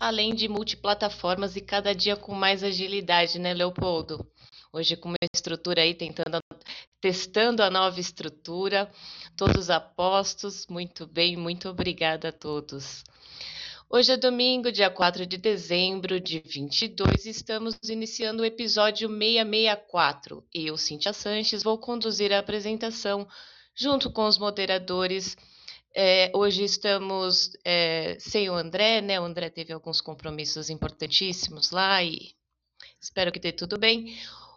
além de multiplataformas e cada dia com mais agilidade, né, Leopoldo? Hoje com uma estrutura aí tentando testando a nova estrutura, todos apostos, muito bem, muito obrigada a todos. Hoje é domingo, dia 4 de dezembro de 22, estamos iniciando o episódio 664. Eu, Cintia Sanches, vou conduzir a apresentação junto com os moderadores. É, hoje estamos é, sem o André, né? O André teve alguns compromissos importantíssimos lá e espero que dê tudo bem.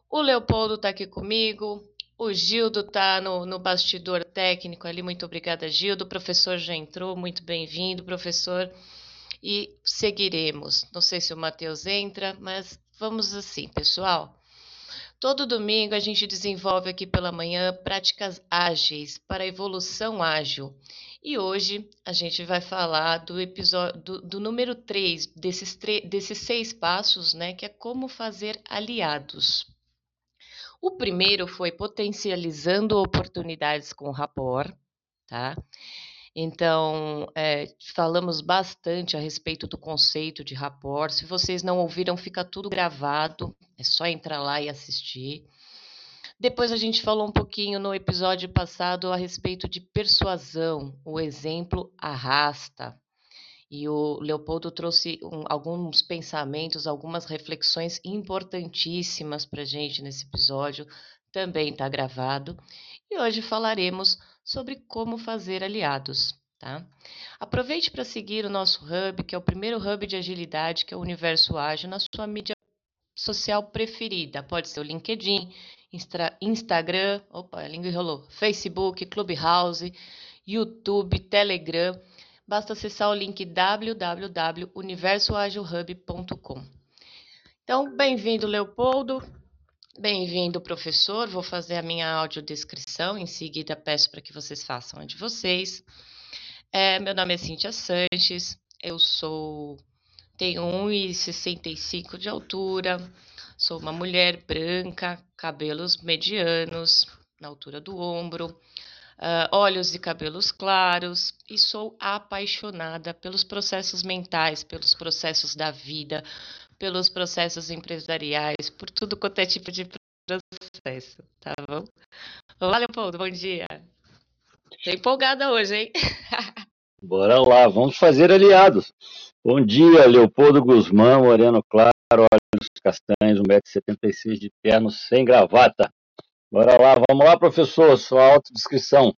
O Leopoldo está aqui comigo, o Gildo está no, no bastidor técnico ali. Muito obrigada, Gildo. O professor já entrou, muito bem-vindo, professor e seguiremos. Não sei se o Matheus entra, mas vamos assim, pessoal. Todo domingo a gente desenvolve aqui pela manhã práticas ágeis para evolução ágil. E hoje a gente vai falar do episódio do, do número 3 desses, desses seis passos, né? Que é como fazer aliados. O primeiro foi potencializando oportunidades com rapport, tá? Então, é, falamos bastante a respeito do conceito de rapport. Se vocês não ouviram, fica tudo gravado, é só entrar lá e assistir. Depois a gente falou um pouquinho no episódio passado a respeito de persuasão, o exemplo arrasta. E o Leopoldo trouxe um, alguns pensamentos, algumas reflexões importantíssimas para a gente nesse episódio, também está gravado. E hoje falaremos sobre como fazer aliados. Tá? Aproveite para seguir o nosso hub, que é o primeiro hub de agilidade, que é o Universo Ágil, na sua mídia social preferida. Pode ser o LinkedIn, Instra, Instagram, opa, a língua enrolou, Facebook, Clubhouse, YouTube, Telegram. Basta acessar o link www.universoagilhub.com. Então, bem-vindo, Leopoldo. Bem-vindo, professor. Vou fazer a minha audiodescrição. Em seguida, peço para que vocês façam a de vocês. É, meu nome é Cíntia Sanches. Eu sou. Tenho 1,65 de altura. Sou uma mulher branca, cabelos medianos, na altura do ombro, uh, olhos e cabelos claros, e sou apaixonada pelos processos mentais, pelos processos da vida, pelos processos empresariais, por tudo quanto é tipo de processo, tá bom? Olá, Leopoldo, bom dia. Tô empolgada hoje, hein? Bora lá, vamos fazer aliados. Bom dia, Leopoldo Guzmão, Moreno Claro, olhos castanhos, 1,76m de terno, sem gravata. Bora lá, vamos lá, professor, sua autodescrição.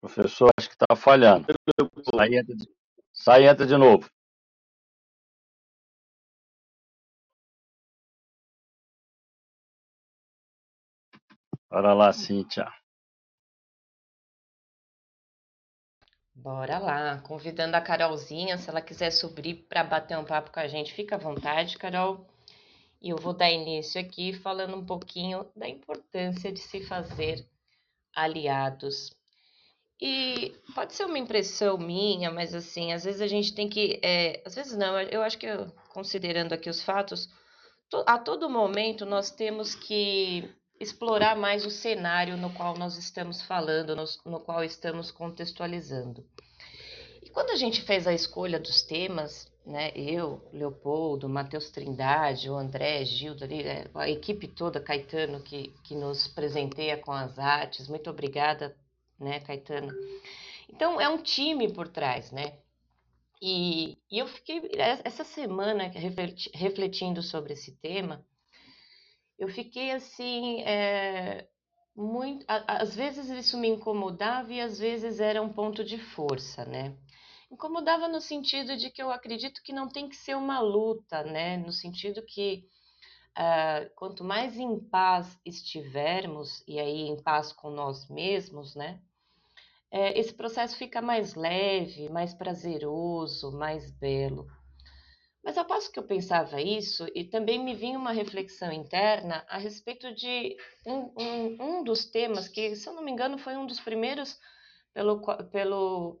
Professor, acho que está falhando. Sai entra, de, sai, entra de novo. Bora lá, Cíntia. Bora lá, convidando a Carolzinha, se ela quiser subir para bater um papo com a gente, fica à vontade, Carol. E eu vou dar início aqui falando um pouquinho da importância de se fazer aliados e pode ser uma impressão minha, mas assim, às vezes a gente tem que. É, às vezes não, eu acho que eu, considerando aqui os fatos, to, a todo momento nós temos que explorar mais o cenário no qual nós estamos falando, no, no qual estamos contextualizando. E quando a gente fez a escolha dos temas, né, eu, Leopoldo, Matheus Trindade, o André, Gildo, ali, é, a equipe toda, Caetano, que, que nos presenteia com as artes, muito obrigada né, Caetano? Então, é um time por trás, né? E, e eu fiquei, essa semana, refletindo sobre esse tema, eu fiquei assim, é, muito, às vezes isso me incomodava e às vezes era um ponto de força, né? Incomodava no sentido de que eu acredito que não tem que ser uma luta, né? No sentido que uh, quanto mais em paz estivermos, e aí em paz com nós mesmos, né? é, esse processo fica mais leve, mais prazeroso, mais belo. Mas ao passo que eu pensava isso, e também me vinha uma reflexão interna a respeito de um, um, um dos temas que, se eu não me engano, foi um dos primeiros pelo, pelo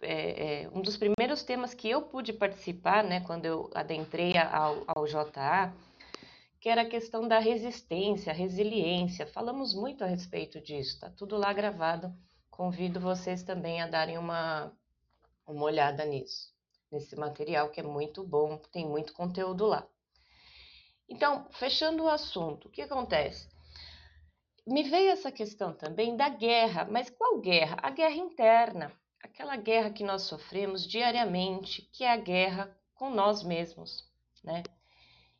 é, é, um dos primeiros temas que eu pude participar, né, quando eu adentrei ao, ao JA, que era a questão da resistência, resiliência. Falamos muito a respeito disso, tá tudo lá gravado. Convido vocês também a darem uma, uma olhada nisso, nesse material que é muito bom, tem muito conteúdo lá. Então, fechando o assunto, o que acontece? Me veio essa questão também da guerra, mas qual guerra? A guerra interna, aquela guerra que nós sofremos diariamente, que é a guerra com nós mesmos, né?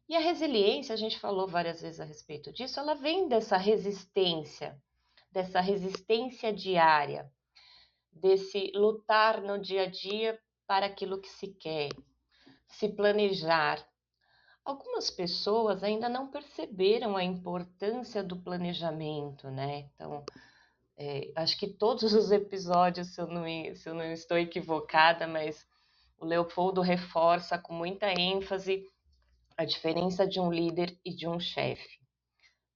E a resiliência, a gente falou várias vezes a respeito disso, ela vem dessa resistência, dessa resistência diária, desse lutar no dia a dia para aquilo que se quer, se planejar. Algumas pessoas ainda não perceberam a importância do planejamento, né? Então, é, acho que todos os episódios, se eu, não, se eu não estou equivocada, mas o Leopoldo reforça com muita ênfase a diferença de um líder e de um chefe,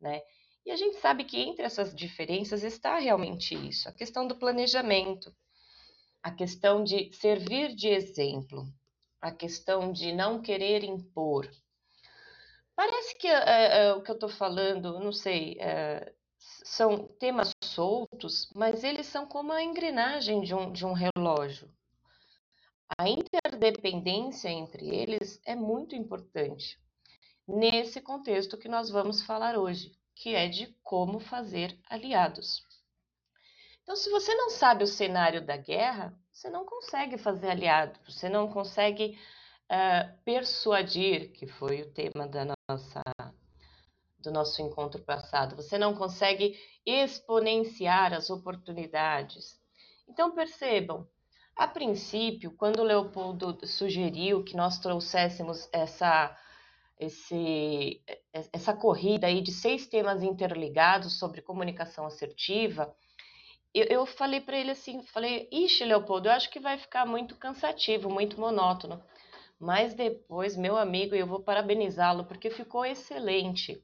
né? E a gente sabe que entre essas diferenças está realmente isso, a questão do planejamento, a questão de servir de exemplo, a questão de não querer impor. Parece que é, é, o que eu estou falando, não sei, é, são temas soltos, mas eles são como a engrenagem de um, de um relógio. A interdependência entre eles é muito importante nesse contexto que nós vamos falar hoje, que é de como fazer aliados. Então, se você não sabe o cenário da guerra, você não consegue fazer aliado, você não consegue uh, persuadir, que foi o tema da nossa, do nosso encontro passado, você não consegue exponenciar as oportunidades. Então, percebam, a princípio, quando Leopoldo sugeriu que nós trouxéssemos essa, esse, essa corrida aí de seis temas interligados sobre comunicação assertiva, eu, eu falei para ele assim, falei, ixi, Leopoldo, eu acho que vai ficar muito cansativo, muito monótono. Mas depois, meu amigo, eu vou parabenizá-lo porque ficou excelente.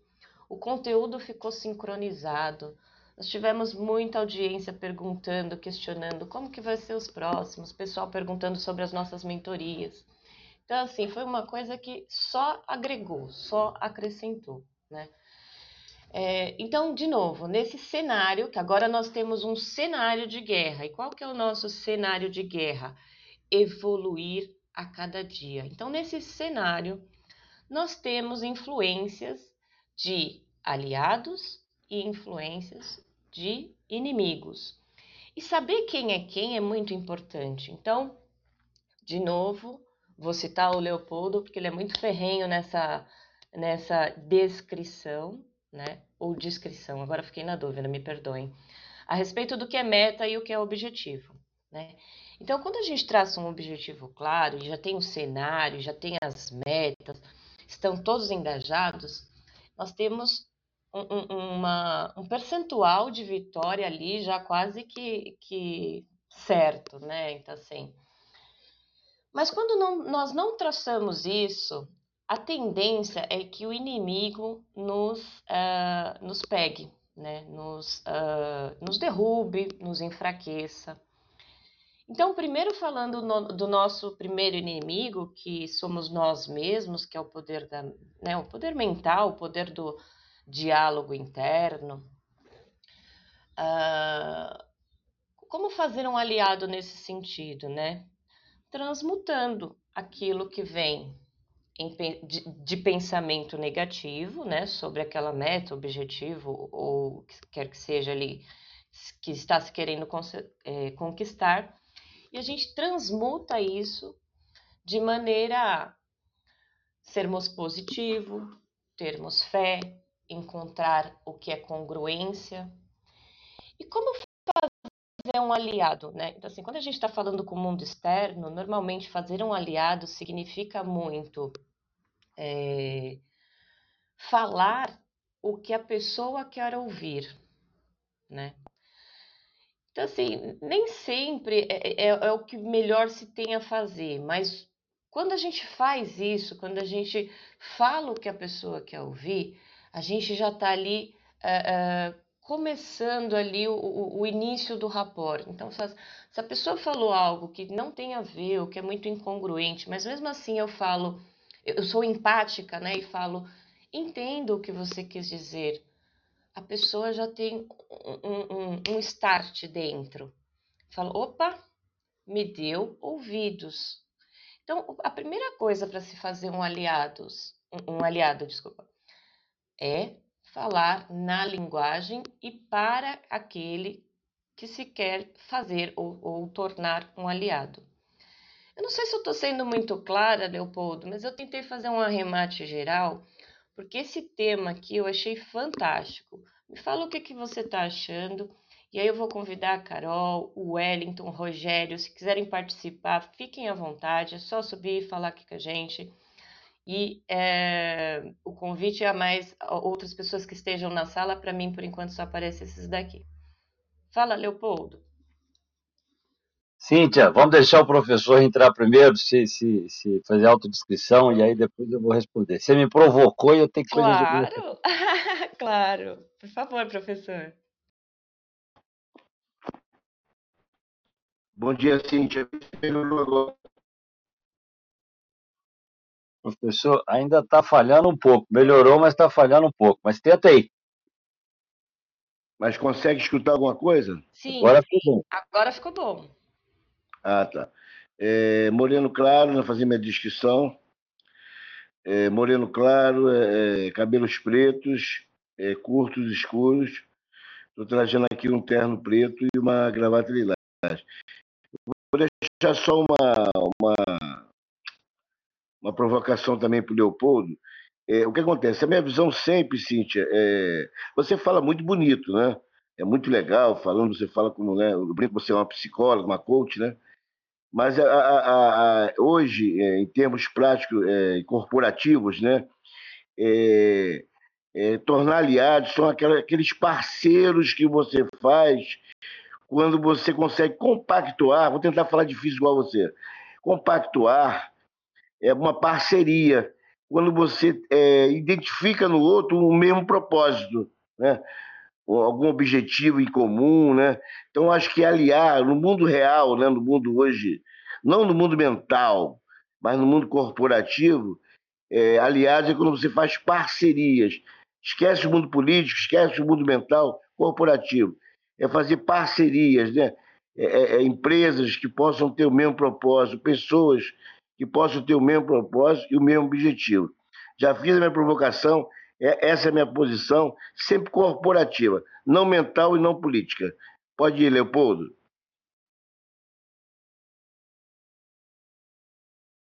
O conteúdo ficou sincronizado, nós tivemos muita audiência perguntando, questionando como que vai ser os próximos, pessoal perguntando sobre as nossas mentorias. Então, assim, foi uma coisa que só agregou, só acrescentou, né? É, então, de novo, nesse cenário, que agora nós temos um cenário de guerra. E qual que é o nosso cenário de guerra? Evoluir a cada dia. Então, nesse cenário, nós temos influências de aliados e influências de inimigos. E saber quem é quem é muito importante. Então, de novo, vou citar o Leopoldo, porque ele é muito ferrenho nessa, nessa descrição, né? Ou descrição, agora fiquei na dúvida, me perdoem. A respeito do que é meta e o que é objetivo, né? Então, quando a gente traça um objetivo claro, já tem um cenário, já tem as metas, estão todos engajados, nós temos um, uma, um percentual de vitória ali já quase que, que certo, né? Então, assim. Mas quando não, nós não traçamos isso, a tendência é que o inimigo nos, uh, nos pegue, né? nos, uh, nos derrube, nos enfraqueça. Então, primeiro falando no, do nosso primeiro inimigo, que somos nós mesmos, que é o poder da, né, o poder mental, o poder do, diálogo interno. Uh, como fazer um aliado nesse sentido, né? Transmutando aquilo que vem em, de, pensamento negativo, né, sobre aquela meta, objetivo ou que quer que seja ali que está se querendo é, conquistar, e a gente transmuta isso de maneira a sermos positivo, termos fé, encontrar o que é congruência. E como fazer um aliado, né? Então, assim, quando a gente está falando com o mundo externo, normalmente fazer um aliado significa muito é, falar o que a pessoa quer ouvir, né? Então, assim, nem sempre é, é, é, o que melhor se tem a fazer, mas quando a gente faz isso, quando a gente fala o que a pessoa quer ouvir, a gente já está ali uh, uh, começando ali o, o, início do rapport. Então, se a, se a pessoa falou algo que não tem a ver, ou que é muito incongruente, mas mesmo assim eu falo, eu sou empática, né, e falo, entendo o que você quis dizer. A pessoa já tem um, um, um start dentro. Fala, opa, me deu ouvidos. Então, a primeira coisa para se fazer um aliados, um, um aliado, desculpa, é falar na linguagem e para aquele que se quer fazer ou, ou tornar um aliado. Eu não sei se eu estou sendo muito clara, Leopoldo, mas eu tentei fazer um arremate geral, porque esse tema aqui eu achei fantástico. Me fala o que, que você está achando, e aí eu vou convidar a Carol, o Wellington, o Rogério, se quiserem participar, fiquem à vontade, é só subir e falar aqui com a gente. E é, o convite é a mais outras pessoas que estejam na sala, para mim, por enquanto, só aparece esses daqui. Fala, Leopoldo. Cíntia, vamos deixar o professor entrar primeiro, se, se, se fazer autodescrição, e aí depois eu vou responder. Você me provocou e eu tenho que fazer Claro, claro. Por favor, professor. Bom dia, Cíntia. Professor, ainda está falhando um pouco. Melhorou, mas está falhando um pouco. Mas tenta aí. Mas consegue escutar alguma coisa? Sim. Agora ficou bom. Agora ficou bom. Ah, tá. É, moreno claro, não fazer minha descrição. É, moreno claro, é, é cabelos pretos, é, curtos, escuros. Estou trazendo aqui um terno preto e uma gravata lilás. Vou deixar só uma, uma, uma provocação também para o Leopoldo. É, o que acontece? A minha visão sempre, Cíntia, é, você fala muito bonito, né? É muito legal falando, você fala como, né? Eu brinco, você é uma psicóloga, uma coach, né? Mas a, a, a, hoje, é, em termos práticos e é, corporativos, né, é, é, tornar aliados são aquela, aqueles parceiros que você faz quando você consegue compactuar. Vou tentar falar difícil igual você. Compactuar é uma parceria quando você é, identifica no outro o mesmo propósito, né? algum objetivo em comum, né? Então acho que aliar no mundo real, né, no mundo hoje, não no mundo mental, mas no mundo corporativo, é, aliás é quando você faz parcerias. Esquece o mundo político, esquece o mundo mental, corporativo. É fazer parcerias, né? É, é, é empresas que possam ter o mesmo propósito, pessoas que possam ter o mesmo propósito e o mesmo objetivo. Já fiz a minha provocação, é, essa é a minha posição, sempre corporativa, não mental e não política. Pode ir, Leopoldo.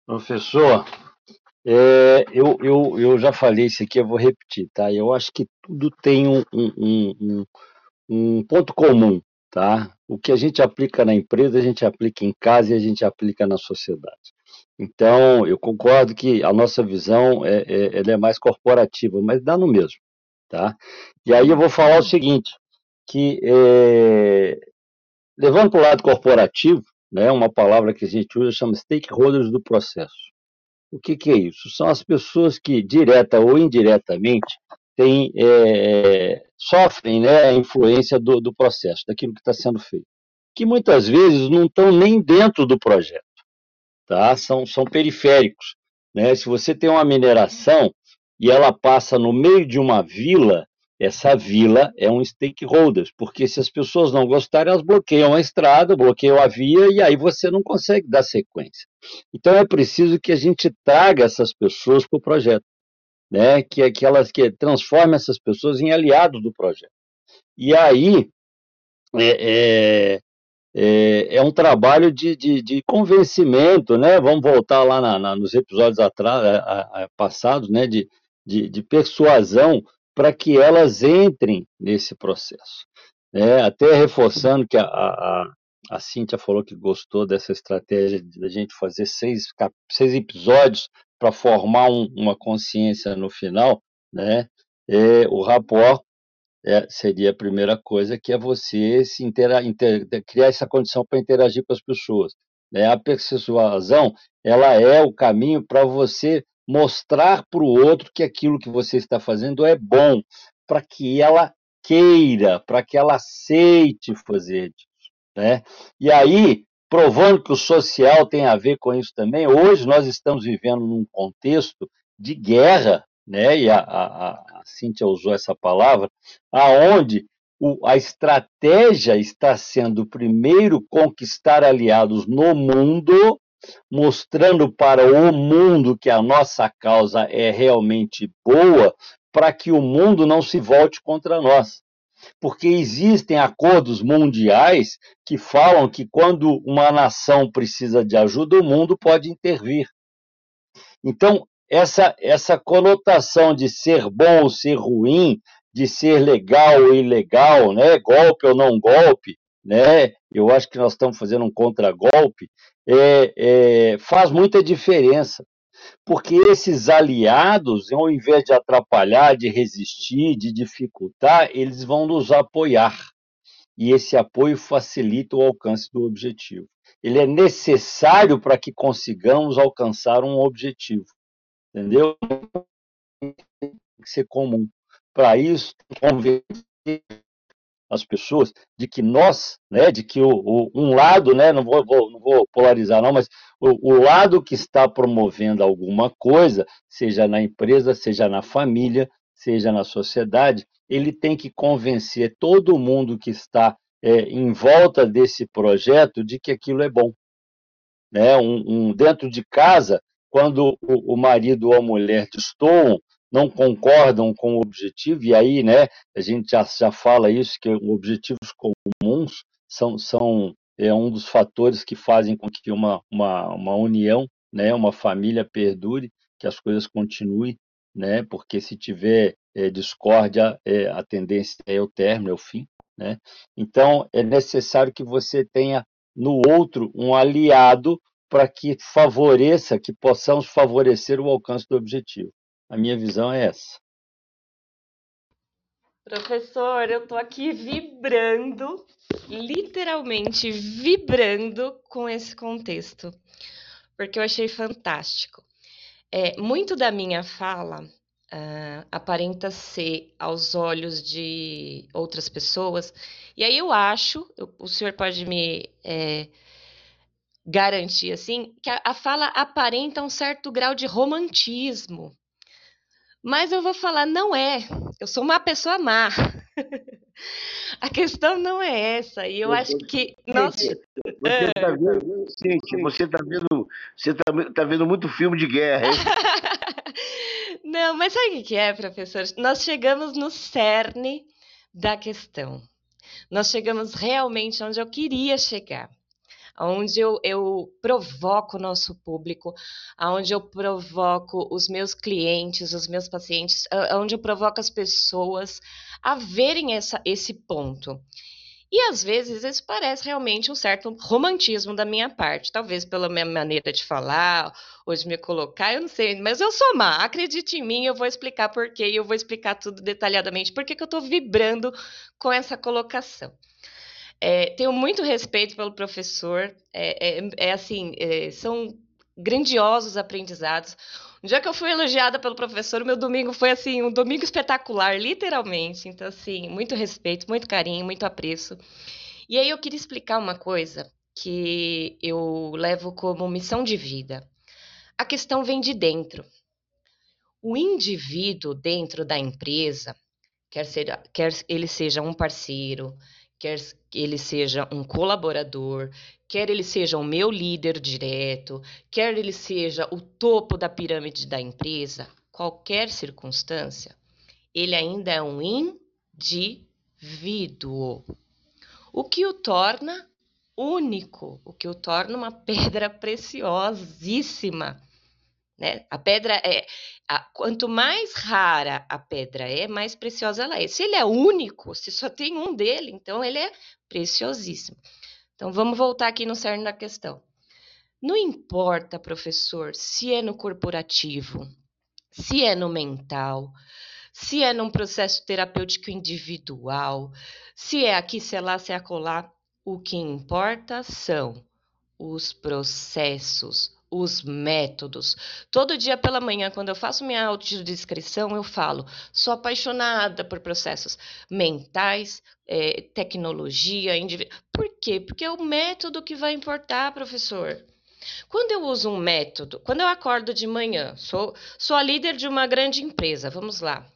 Professor, é, eu, eu, eu já falei isso aqui, eu vou repetir, tá? Eu acho que tudo tem um, um, um, um ponto comum, tá? O que a gente aplica na empresa, a gente aplica em casa e a gente aplica na sociedade. Então, eu concordo que a nossa visão é, é, ela é mais corporativa, mas dá no mesmo. Tá? E aí eu vou falar o seguinte, que é, levando para o lado corporativo, né, uma palavra que a gente usa chama stakeholders do processo. O que, que é isso? São as pessoas que, direta ou indiretamente, é, sofrem né, a influência do, do processo, daquilo que está sendo feito, que muitas vezes não estão nem dentro do projeto tá? são, são periféricos. Né? Se você tem uma mineração e ela passa no meio de uma vila, essa vila é um stakeholder, porque se as pessoas não gostarem, elas bloqueiam a estrada, bloqueiam a via e aí você não consegue dar sequência. Então é preciso que a gente traga essas pessoas para o projeto, né? que, que elas que transformem essas pessoas em aliados do projeto. E aí é, é, é, é um trabalho de, de, de, convencimento, né? Vamos voltar lá na, na, nos episódios atrás, a, a, passados, né? De, de, de persuasão para que elas entrem nesse processo. É, até reforçando que a, a, a Cíntia falou que gostou dessa estratégia de a gente fazer seis, seis episódios para formar um, uma consciência no final, né? É, o rapport é, seria a primeira coisa, que é você se intera, inter, criar essa condição para interagir com as pessoas. Né? A persuasão, ela é o caminho para você mostrar para o outro que aquilo que você está fazendo é bom, para que ela queira, para que ela aceite fazer isso. Né? E aí, provando que o social tem a ver com isso também, hoje nós estamos vivendo num contexto de guerra né? E a, a, a Cíntia usou essa palavra, aonde o, a estratégia está sendo primeiro conquistar aliados no mundo, mostrando para o mundo que a nossa causa é realmente boa, para que o mundo não se volte contra nós. Porque existem acordos mundiais que falam que quando uma nação precisa de ajuda, o mundo pode intervir. Então, essa, essa conotação de ser bom ou ser ruim, de ser legal ou ilegal, né? golpe ou não golpe, né? eu acho que nós estamos fazendo um contragolpe, é, é, faz muita diferença. Porque esses aliados, ao invés de atrapalhar, de resistir, de dificultar, eles vão nos apoiar. E esse apoio facilita o alcance do objetivo. Ele é necessário para que consigamos alcançar um objetivo entendeu? Tem que ser comum. Para isso, convencer as pessoas de que nós, né, de que o, o um lado, né, não vou, vou, não vou polarizar não, mas o, o lado que está promovendo alguma coisa, seja na empresa, seja na família, seja na sociedade, ele tem que convencer todo mundo que está é, em volta desse projeto de que aquilo é bom. Né? Um, um, dentro de casa, quando o, o marido ou a mulher destoam, não concordam com o objetivo, e aí né, a gente já, já fala isso, que objetivos comuns são, são é um dos fatores que fazem com que uma, uma, uma união, né, uma família perdure, que as coisas continuem, né, porque se tiver é, discórdia, é, a tendência é o término, é o fim. Né? Então, é necessário que você tenha no outro um aliado para que favoreça, que possamos favorecer o alcance do objetivo. A minha visão é essa. Professor, eu estou aqui vibrando, literalmente vibrando com esse contexto, porque eu achei fantástico. É, muito da minha fala uh, aparenta ser aos olhos de outras pessoas, e aí eu acho, o senhor pode me é, garantir assim que a, a fala aparenta um certo grau de romantismo. Mas eu vou falar, não é. Eu sou uma pessoa má. a questão não é essa. E eu acho que nós. Você está vendo, gente, você está vendo, você tá, tá vendo muito filme de guerra, hein? não, mas sabe o que é, professor? Nós chegamos no cerne da questão. Nós chegamos realmente onde eu queria chegar onde eu, eu provoco o nosso público, onde eu provoco os meus clientes, os meus pacientes, onde eu provoco as pessoas a verem essa, esse ponto. E às vezes isso parece realmente um certo romantismo da minha parte, talvez pela minha maneira de falar ou de me colocar, eu não sei, mas eu sou má, acredite em mim, eu vou explicar por quê, e eu vou explicar tudo detalhadamente, porque que eu estou vibrando com essa colocação. É, tenho muito respeito pelo professor, é, é, é assim, é, são grandiosos aprendizados. Um dia que eu fui elogiada pelo professor, meu domingo foi assim, um domingo espetacular, literalmente. Então, assim, muito respeito, muito carinho, muito apreço. E aí eu queria explicar uma coisa que eu levo como missão de vida. A questão vem de dentro. O indivíduo dentro da empresa, quer, ser, quer ele seja um parceiro, quer ele seja um colaborador, quer ele seja o meu líder direto, quer ele seja o topo da pirâmide da empresa, qualquer circunstância, ele ainda é um indivíduo. O que o torna único, o que o torna uma pedra preciosíssima. Né? A pedra é. A, quanto mais rara a pedra é, mais preciosa ela é. Se ele é único, se só tem um dele, então ele é preciosíssimo. Então vamos voltar aqui no cerne da questão. Não importa, professor, se é no corporativo, se é no mental, se é num processo terapêutico individual, se é aqui, se é lá, se é acolá, o que importa são os processos, os métodos. Todo dia pela manhã, quando eu faço minha autodescrição, eu falo: sou apaixonada por processos mentais, é, tecnologia, indivíduo. Por quê? Porque é o método que vai importar, professor. Quando eu uso um método, quando eu acordo de manhã, sou, sou a líder de uma grande empresa, vamos lá.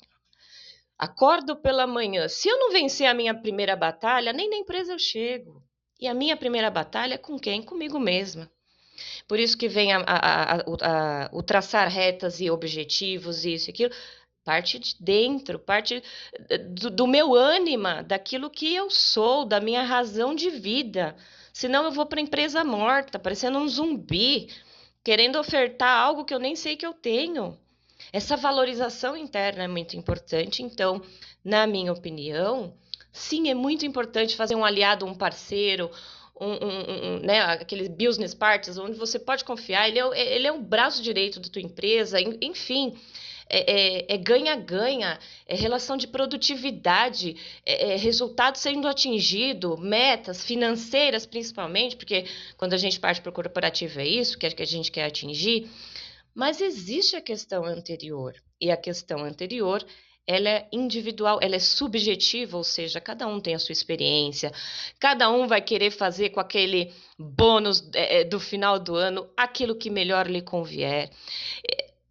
Acordo pela manhã. Se eu não vencer a minha primeira batalha, nem na empresa eu chego. E a minha primeira batalha é com quem? Comigo mesma. Por isso que vem a, a, a, o traçar retas e objetivos, isso e aquilo. Parte de dentro, parte do, do meu ânima, daquilo que eu sou, da minha razão de vida. Senão eu vou para empresa morta, parecendo um zumbi, querendo ofertar algo que eu nem sei que eu tenho. Essa valorização interna é muito importante. Então, na minha opinião, sim, é muito importante fazer um aliado, um parceiro, um, um, um, né, aqueles business partners, onde você pode confiar, ele é, ele é um braço direito da tua empresa, enfim, é ganha-ganha, é, é, é, relação de produtividade, é, é, resultado sendo atingido, metas financeiras principalmente, porque quando a gente parte para o corporativo é isso que, é que a gente quer atingir, mas existe a questão anterior, e a questão anterior ela é individual, ela é subjetiva, ou seja, cada um tem a sua experiência, cada um vai querer fazer com aquele bônus é, do final do ano aquilo que melhor lhe convier.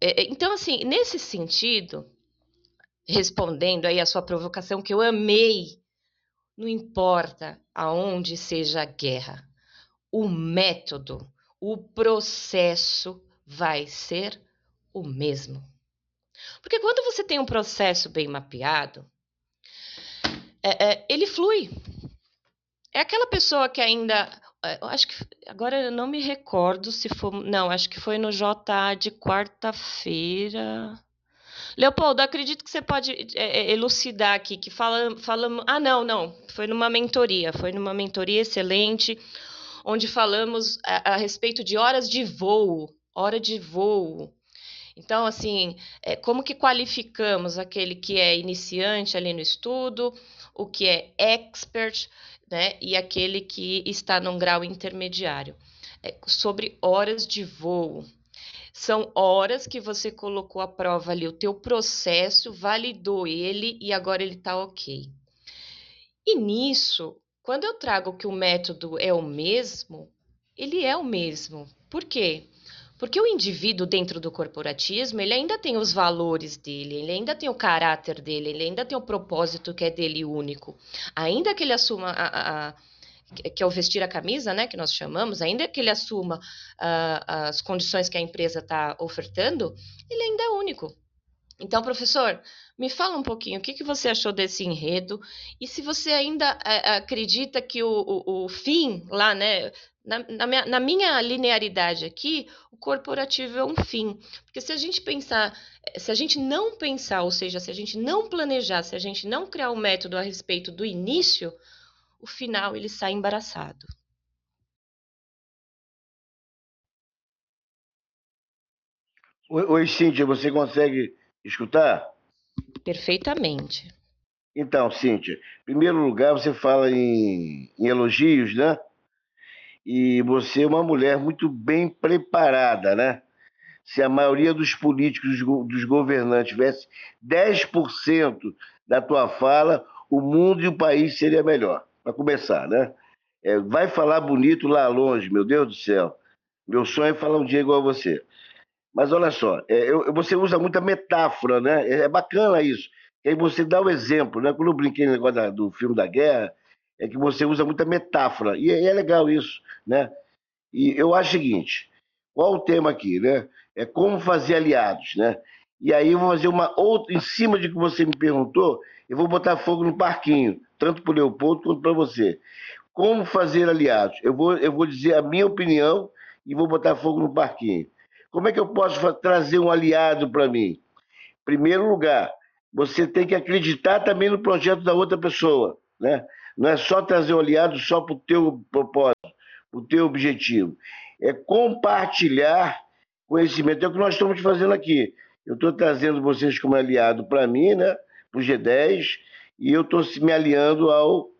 É, então, assim, nesse sentido, respondendo aí a sua provocação, que eu amei, não importa aonde seja a guerra, o método, o processo vai ser o mesmo. Porque quando você tem um processo bem mapeado, é, é, ele flui. É aquela pessoa que ainda. É, acho que. Agora eu não me recordo se foi. Não, acho que foi no JA de quarta-feira. Leopoldo, acredito que você pode é, é, elucidar aqui, que fala, fala. Ah, não, não. Foi numa mentoria. Foi numa mentoria excelente, onde falamos a, a respeito de horas de voo. Hora de voo. Então, assim, é, como que qualificamos aquele que é iniciante ali no estudo, o que é expert, né, e aquele que está num grau intermediário? É, sobre horas de voo. São horas que você colocou à prova ali o teu processo, validou ele e agora ele está ok. E nisso, quando eu trago que o método é o mesmo, ele é o mesmo. Por quê? Porque o indivíduo dentro do corporativismo, ele ainda tem os valores dele, ele ainda tem o caráter dele, ele ainda tem o propósito que é dele único. Ainda que ele assuma a, a que é o vestir a camisa, né, que nós chamamos, ainda que ele assuma uh, as condições que a empresa está ofertando, ele ainda é único. Então, professor, me fala um pouquinho o que, que você achou desse enredo e se você ainda uh, acredita que o, o, o, fim lá, né, na, na, minha, na, minha, linearidade aqui, o corporativo é um fim. Porque se a gente pensar, se a gente não pensar, ou seja, se a gente não planejar, se a gente não criar um método a respeito do início, o final ele sai embaraçado. Oi, Cíntia, você consegue escutar? Perfeitamente. Então, Cíntia, em primeiro lugar, você fala em, em elogios, né? E você é uma mulher muito bem preparada, né? Se a maioria dos políticos, dos governantes tivesse 10% da tua fala, o mundo e o país seria melhor. Para começar, né? É, vai falar bonito lá longe, meu Deus do céu. Meu sonho é falar um dia igual a você. Mas olha só, é, eu, você usa muita metáfora, né? É, é bacana isso. E aí você dá o um exemplo, né? Quando eu brinquei no negócio da, do filme da guerra, é que você usa muita metáfora, e é, é legal isso, né? E eu acho o seguinte, qual o tema aqui, né? É como fazer aliados, né? E aí eu vou fazer uma outra, em cima de que você me perguntou, eu vou botar fogo no parquinho, tanto para o Leopoldo quanto para você. Como fazer aliados? Eu vou, eu vou dizer a minha opinião e vou botar fogo no parquinho. Como é que eu posso trazer um aliado para mim? Primeiro lugar, você tem que acreditar também no projeto da outra pessoa, né? Não é só trazer o aliado só para o teu propósito, para o teu objetivo. É compartilhar conhecimento. É o que nós estamos fazendo aqui. Eu estou trazendo vocês como aliado para mim, né? Para o G10, e eu estou me aliando ao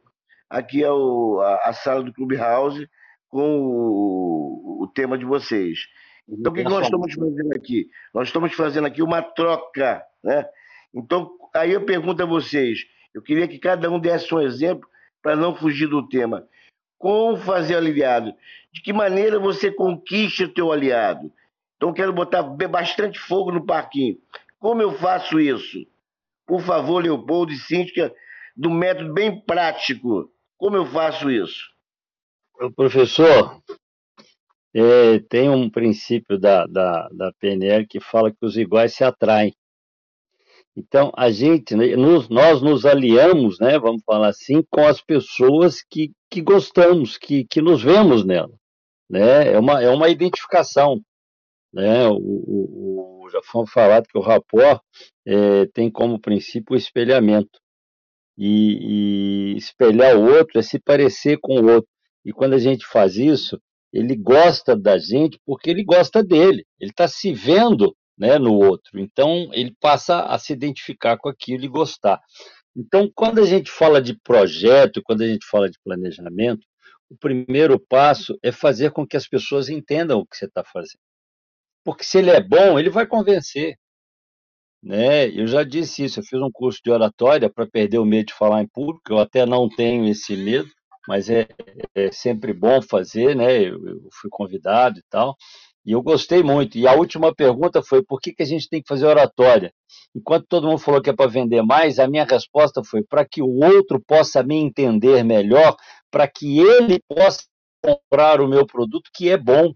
aqui ao, a, a sala do Clubhouse com o, o tema de vocês. Então, o que, que nós estamos fazendo aqui? Nós estamos fazendo aqui uma troca, né? Então, aí eu pergunto a vocês, eu queria que cada um desse um exemplo para não fugir do tema. Como fazer aliado? De que maneira você conquista o teu aliado? Então quero botar bastante fogo no parquinho. Como eu faço isso? Por favor, Leopoldo e Cíntia, do método bem prático. Como eu faço isso? Professor, é, tem um princípio da, da, da PNL que fala que os iguais se atraem. Então, a gente, né, nos, nós nos aliamos, né, vamos falar assim, com as pessoas que, que gostamos, que, que nos vemos nela. Né? É, uma, é uma identificação. Né? O, o, o já foi falado que o rapport é, tem como princípio o espelhamento. E, e espelhar o outro é se parecer com o outro. E quando a gente faz isso, ele gosta da gente porque ele gosta dele. Ele está se vendo né, no outro. Então, ele passa a se identificar com aquilo e gostar. Então, quando a gente fala de projeto, quando a gente fala de planejamento, o primeiro passo é fazer com que as pessoas entendam o que você está fazendo. Porque se ele é bom, ele vai convencer. Né? Eu já disse isso, eu fiz um curso de oratória para perder o medo de falar em público, eu até não tenho esse medo, mas é, é sempre bom fazer, né? Eu, eu, fui convidado e tal, e eu gostei muito. E a última pergunta foi: por que, que a gente tem que fazer oratória? Enquanto todo mundo falou que é para vender mais, a minha resposta foi: para que o outro possa me entender melhor, para que ele possa comprar o meu produto, que é bom.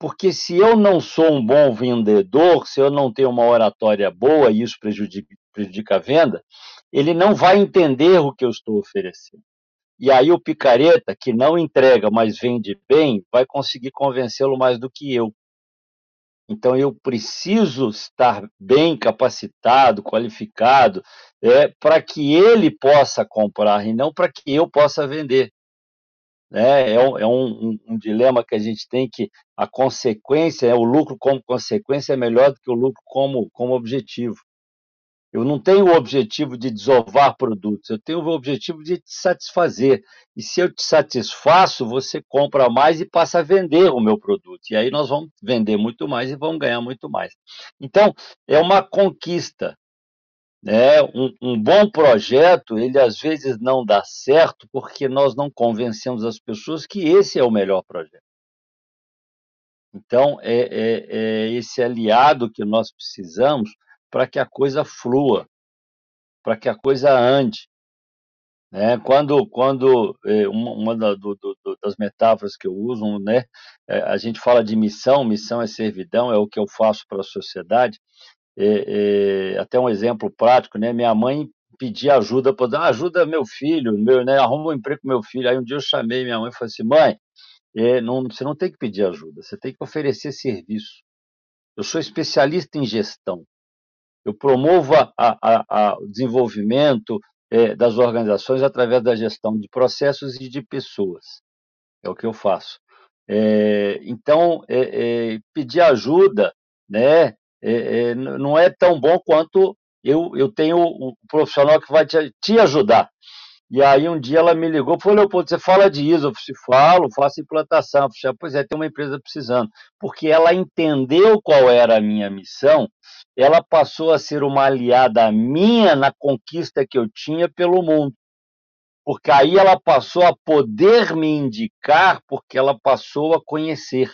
Porque se eu não sou um bom vendedor, se eu não tenho uma oratória boa e isso prejudica, prejudica a venda, ele não vai entender o que eu estou oferecendo. E aí o picareta, que não entrega, mas vende bem, vai conseguir convencê-lo mais do que eu. Então eu preciso estar bem capacitado, qualificado, é, para que ele possa comprar e não para que eu possa vender. É, é, um, é um, um, dilema que a gente tem que a consequência, o lucro como consequência é melhor do que o lucro como, como objetivo. Eu não tenho o objetivo de desovar produtos, eu tenho o objetivo de te satisfazer. E se eu te satisfaço, você compra mais e passa a vender o meu produto. E aí nós vamos vender muito mais e vamos ganhar muito mais. Então, é uma conquista. Né? Um, um bom projeto, ele às vezes não dá certo porque nós não convencemos as pessoas que esse é o melhor projeto. Então, é, é, é esse aliado que nós precisamos para que a coisa flua, para que a coisa ande. Né? Quando, quando é, uma, da, do, do, das metáforas que eu uso, né, é, a gente fala de missão, missão é servidão, é o que eu faço para a sociedade. É, é, até um exemplo prático, né? Minha mãe pedia ajuda para ah, ajuda meu filho, meu, né? Arruma um emprego para meu filho. Aí um dia eu chamei minha mãe e falei assim, mãe, é, não, você não tem que pedir ajuda, você tem que oferecer serviço. Eu sou especialista em gestão eu promovo a, a, a, o desenvolvimento é, das organizações através da gestão de processos e de pessoas. É o que eu faço. É, então, é, é pedir ajuda né, é, é, não é tão bom quanto eu, eu tenho o profissional que vai te, te ajudar. E aí um dia ela me ligou falou, Leopoldo, você fala de ISO? Eu falo, faço implantação. Eu falei, pois é, tem uma empresa precisando. Porque ela entendeu qual era a minha missão ela passou a ser uma aliada minha na conquista que eu tinha pelo mundo. Porque aí ela passou a poder me indicar, porque ela passou a conhecer.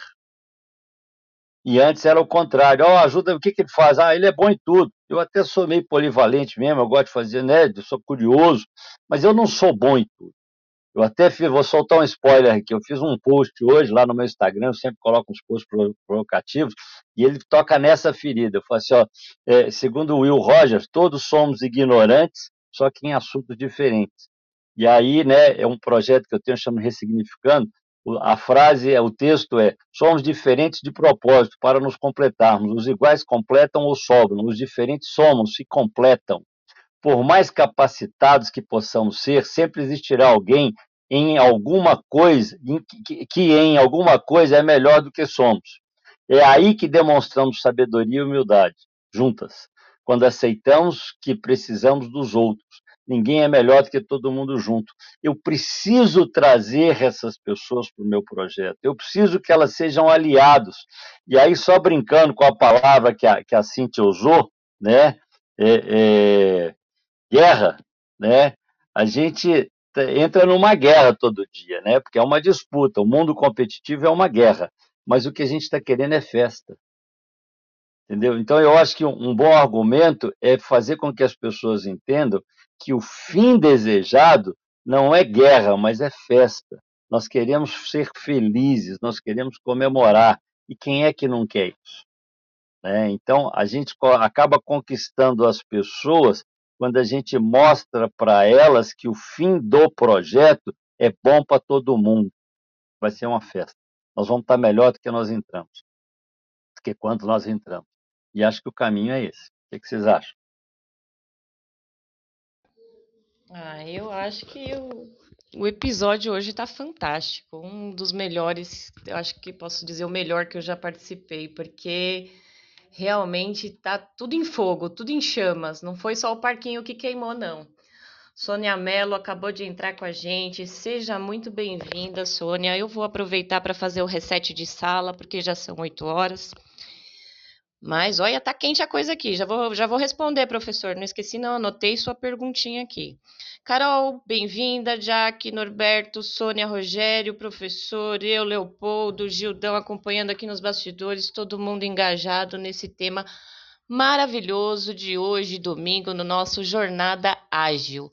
E antes era o contrário. Oh, ajuda, o que, que ele faz? Ah, ele é bom em tudo. Eu até sou meio polivalente mesmo, eu gosto de fazer, né? Eu sou curioso, mas eu não sou bom em tudo. Eu até fiz, vou soltar um spoiler aqui. Eu fiz um post hoje lá no meu Instagram, eu sempre coloco uns posts provocativos, e ele toca nessa ferida. Eu falo assim: ó, é, segundo Will Rogers, todos somos ignorantes, só que em assuntos diferentes. E aí, né, é um projeto que eu tenho chamado Ressignificando. A frase, o texto é: somos diferentes de propósito para nos completarmos. Os iguais completam ou sobram, os diferentes somos, se completam por mais capacitados que possamos ser, sempre existirá alguém em alguma coisa em que, que, em alguma coisa é melhor do que somos. É aí que demonstramos sabedoria e humildade, juntas, quando aceitamos que precisamos dos outros. Ninguém é melhor do que todo mundo junto. Eu preciso trazer essas pessoas para o meu projeto. Eu preciso que elas sejam aliados. E aí, só brincando com a palavra que a, que a Cintia usou, né? É, é, guerra, né? A gente entra numa guerra todo dia, né? Porque é uma disputa. O mundo competitivo é uma guerra. Mas o que a gente está querendo é festa. Entendeu? Então, eu acho que um bom argumento é fazer com que as pessoas entendam que o fim desejado não é guerra, mas é festa. Nós queremos ser felizes, nós queremos comemorar. E quem é que não quer isso? Né? Então, a gente acaba conquistando as pessoas quando a gente mostra para elas que o fim do projeto é bom para todo mundo. Vai ser uma festa. Nós vamos estar melhor do que nós entramos, do que quando nós entramos. E acho que o caminho é esse. O que vocês acham? Ah, eu acho que o, o episódio hoje está fantástico. Um dos melhores, eu acho que posso dizer o melhor que eu já participei, porque realmente tá tudo em fogo, tudo em chamas. Não foi só o parquinho que queimou, não. Sônia Mello acabou de entrar com a gente. Seja muito bem-vinda, Sônia. Eu vou aproveitar para fazer o reset de sala, porque já são 8 horas. Mas olha, tá quente a coisa aqui. Já vou, já vou responder, professor. Não esqueci, não. Anotei sua perguntinha aqui. Carol, bem-vinda. Jaque, Norberto, Sônia, Rogério, professor, eu, Leopoldo, Gildão acompanhando aqui nos bastidores, todo mundo engajado nesse tema maravilhoso de hoje, domingo, no nosso Jornada Ágil.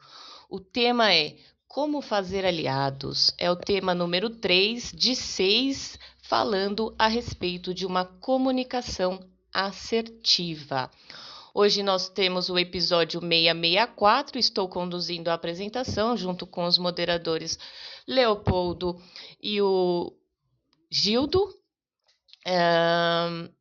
O tema é Como Fazer Aliados. É o tema número 3 de 6, falando a respeito de uma comunicação assertiva. Hoje nós temos o episódio 664. Estou conduzindo a apresentação junto com os moderadores Leopoldo e o Gildo.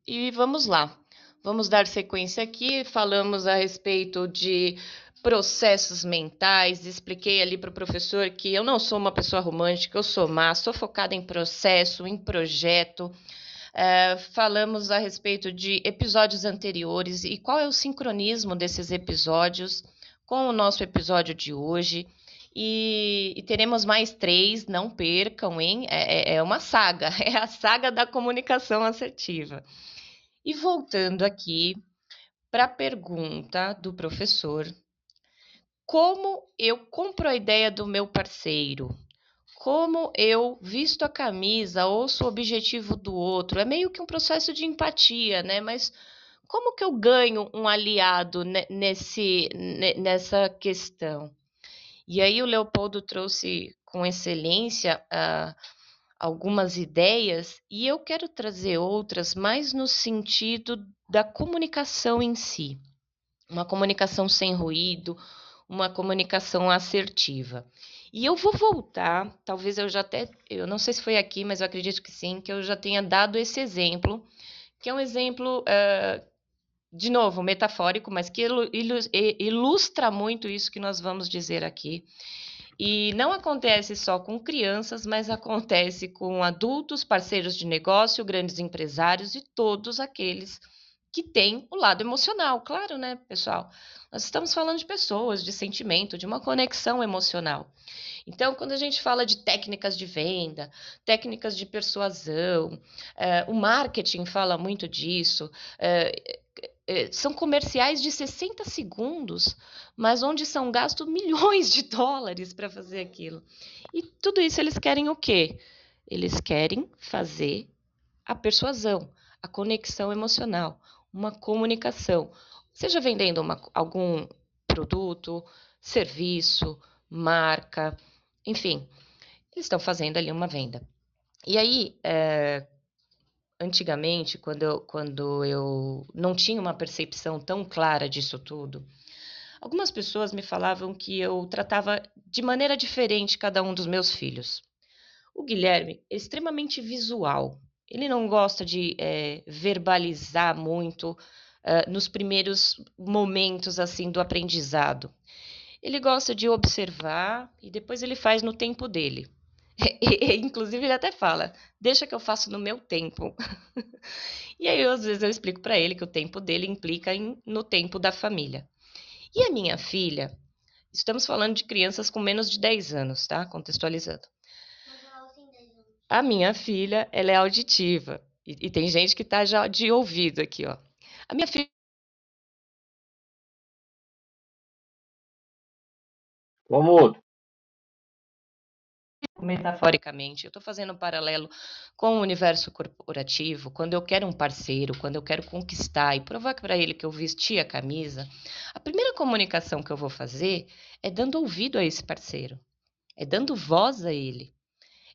e vamos lá. Vamos dar sequência aqui. Falamos a respeito de processos mentais. Expliquei ali para o professor que eu não sou uma pessoa romântica, eu sou má, sou focada em processo, em projeto. É, falamos a respeito de episódios anteriores e qual é o sincronismo desses episódios com o nosso episódio de hoje. E, e teremos mais três, não percam, hein? É, é, é uma saga, é a saga da comunicação assertiva. E voltando aqui para a pergunta do professor: como eu compro a ideia do meu parceiro? Como eu visto a camisa, ouço o objetivo do outro. É meio que um processo de empatia, né? Mas como que eu ganho um aliado nesse, nessa questão? E aí o Leopoldo trouxe com excelência uh, algumas ideias e eu quero trazer outras mais no sentido da comunicação em si. Uma comunicação sem ruído, uma comunicação assertiva. E eu vou voltar, talvez eu já até, eu não sei se foi aqui, mas eu acredito que sim, que eu já tenha dado esse exemplo, que é um exemplo, uh, de novo, metafórico, mas que ilustra muito isso que nós vamos dizer aqui. E não acontece só com crianças, mas acontece com adultos, parceiros de negócio, grandes empresários e todos aqueles que têm o lado emocional, claro, né, pessoal? Nós estamos falando de pessoas, de sentimento, de uma conexão emocional. Então, quando a gente fala de técnicas de venda, técnicas de persuasão, é, o marketing fala muito disso. É, é, são comerciais de 60 segundos, mas onde são gastos milhões de dólares para fazer aquilo. E tudo isso eles querem o quê? Eles querem fazer a persuasão, a conexão emocional, uma comunicação seja vendendo uma, algum produto, serviço, marca, enfim, eles estão fazendo ali uma venda. E aí, é, antigamente, quando eu, quando eu não tinha uma percepção tão clara disso tudo, algumas pessoas me falavam que eu tratava de maneira diferente cada um dos meus filhos. O Guilherme é extremamente visual. Ele não gosta de é, verbalizar muito uh, nos primeiros momentos assim do aprendizado. Ele gosta de observar e depois ele faz no tempo dele. Inclusive, ele até fala: deixa que eu faço no meu tempo. e aí, às vezes, eu explico para ele que o tempo dele implica em, no tempo da família. E a minha filha, estamos falando de crianças com menos de 10 anos, tá? Contextualizando. A minha filha, ela é auditiva. E, e tem gente que tá já de ouvido aqui, ó. A minha filha. Como metaforicamente, eu estou fazendo um paralelo com o universo corporativo, quando eu quero um parceiro, quando eu quero conquistar e provar para ele que eu vesti a camisa, a primeira comunicação que eu vou fazer é dando ouvido a esse parceiro, é dando voz a ele,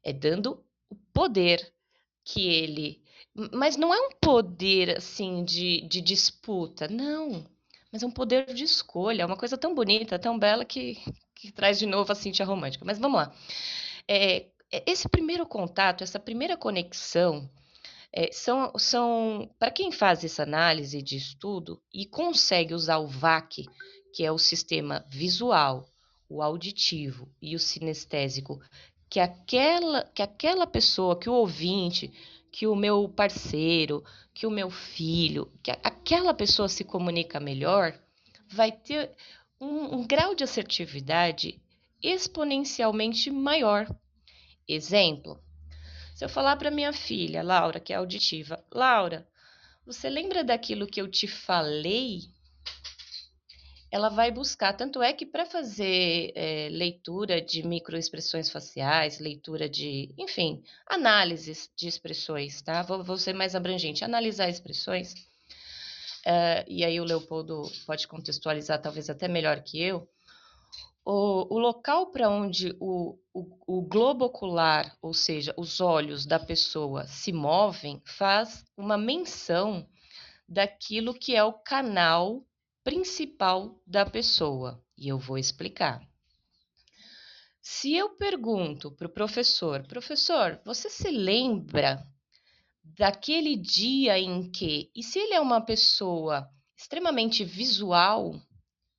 é dando poder que ele. Mas não é um poder assim de, de disputa, não. Mas é um poder de escolha, é uma coisa tão bonita, tão bela que, que traz de novo a Cintia romântica. Mas vamos lá. É, é, esse primeiro contato, essa primeira conexão, é, são, são para quem faz essa análise de estudo e consegue usar o VAC, que é o sistema visual, o auditivo e o sinestésico, que aquela, que aquela pessoa, que o ouvinte, que o meu parceiro, que o meu filho, que aquela pessoa se comunica melhor, vai ter um, um grau de assertividade exponencialmente maior. Exemplo: se eu falar para minha filha, Laura, que é auditiva, Laura, você lembra daquilo que eu te falei? Ela vai buscar, tanto é que para fazer é, leitura de microexpressões faciais, leitura de, enfim, análises de expressões, tá? Vou, vou ser mais abrangente, analisar expressões. Uh, e aí o Leopoldo pode contextualizar talvez até melhor que eu o, o local para onde o, o, o globo ocular, ou seja, os olhos da pessoa se movem, faz uma menção daquilo que é o canal principal da pessoa. E eu vou explicar. Se eu pergunto para o professor, professor, você se lembra daquele dia em que, e se ele é uma pessoa extremamente visual,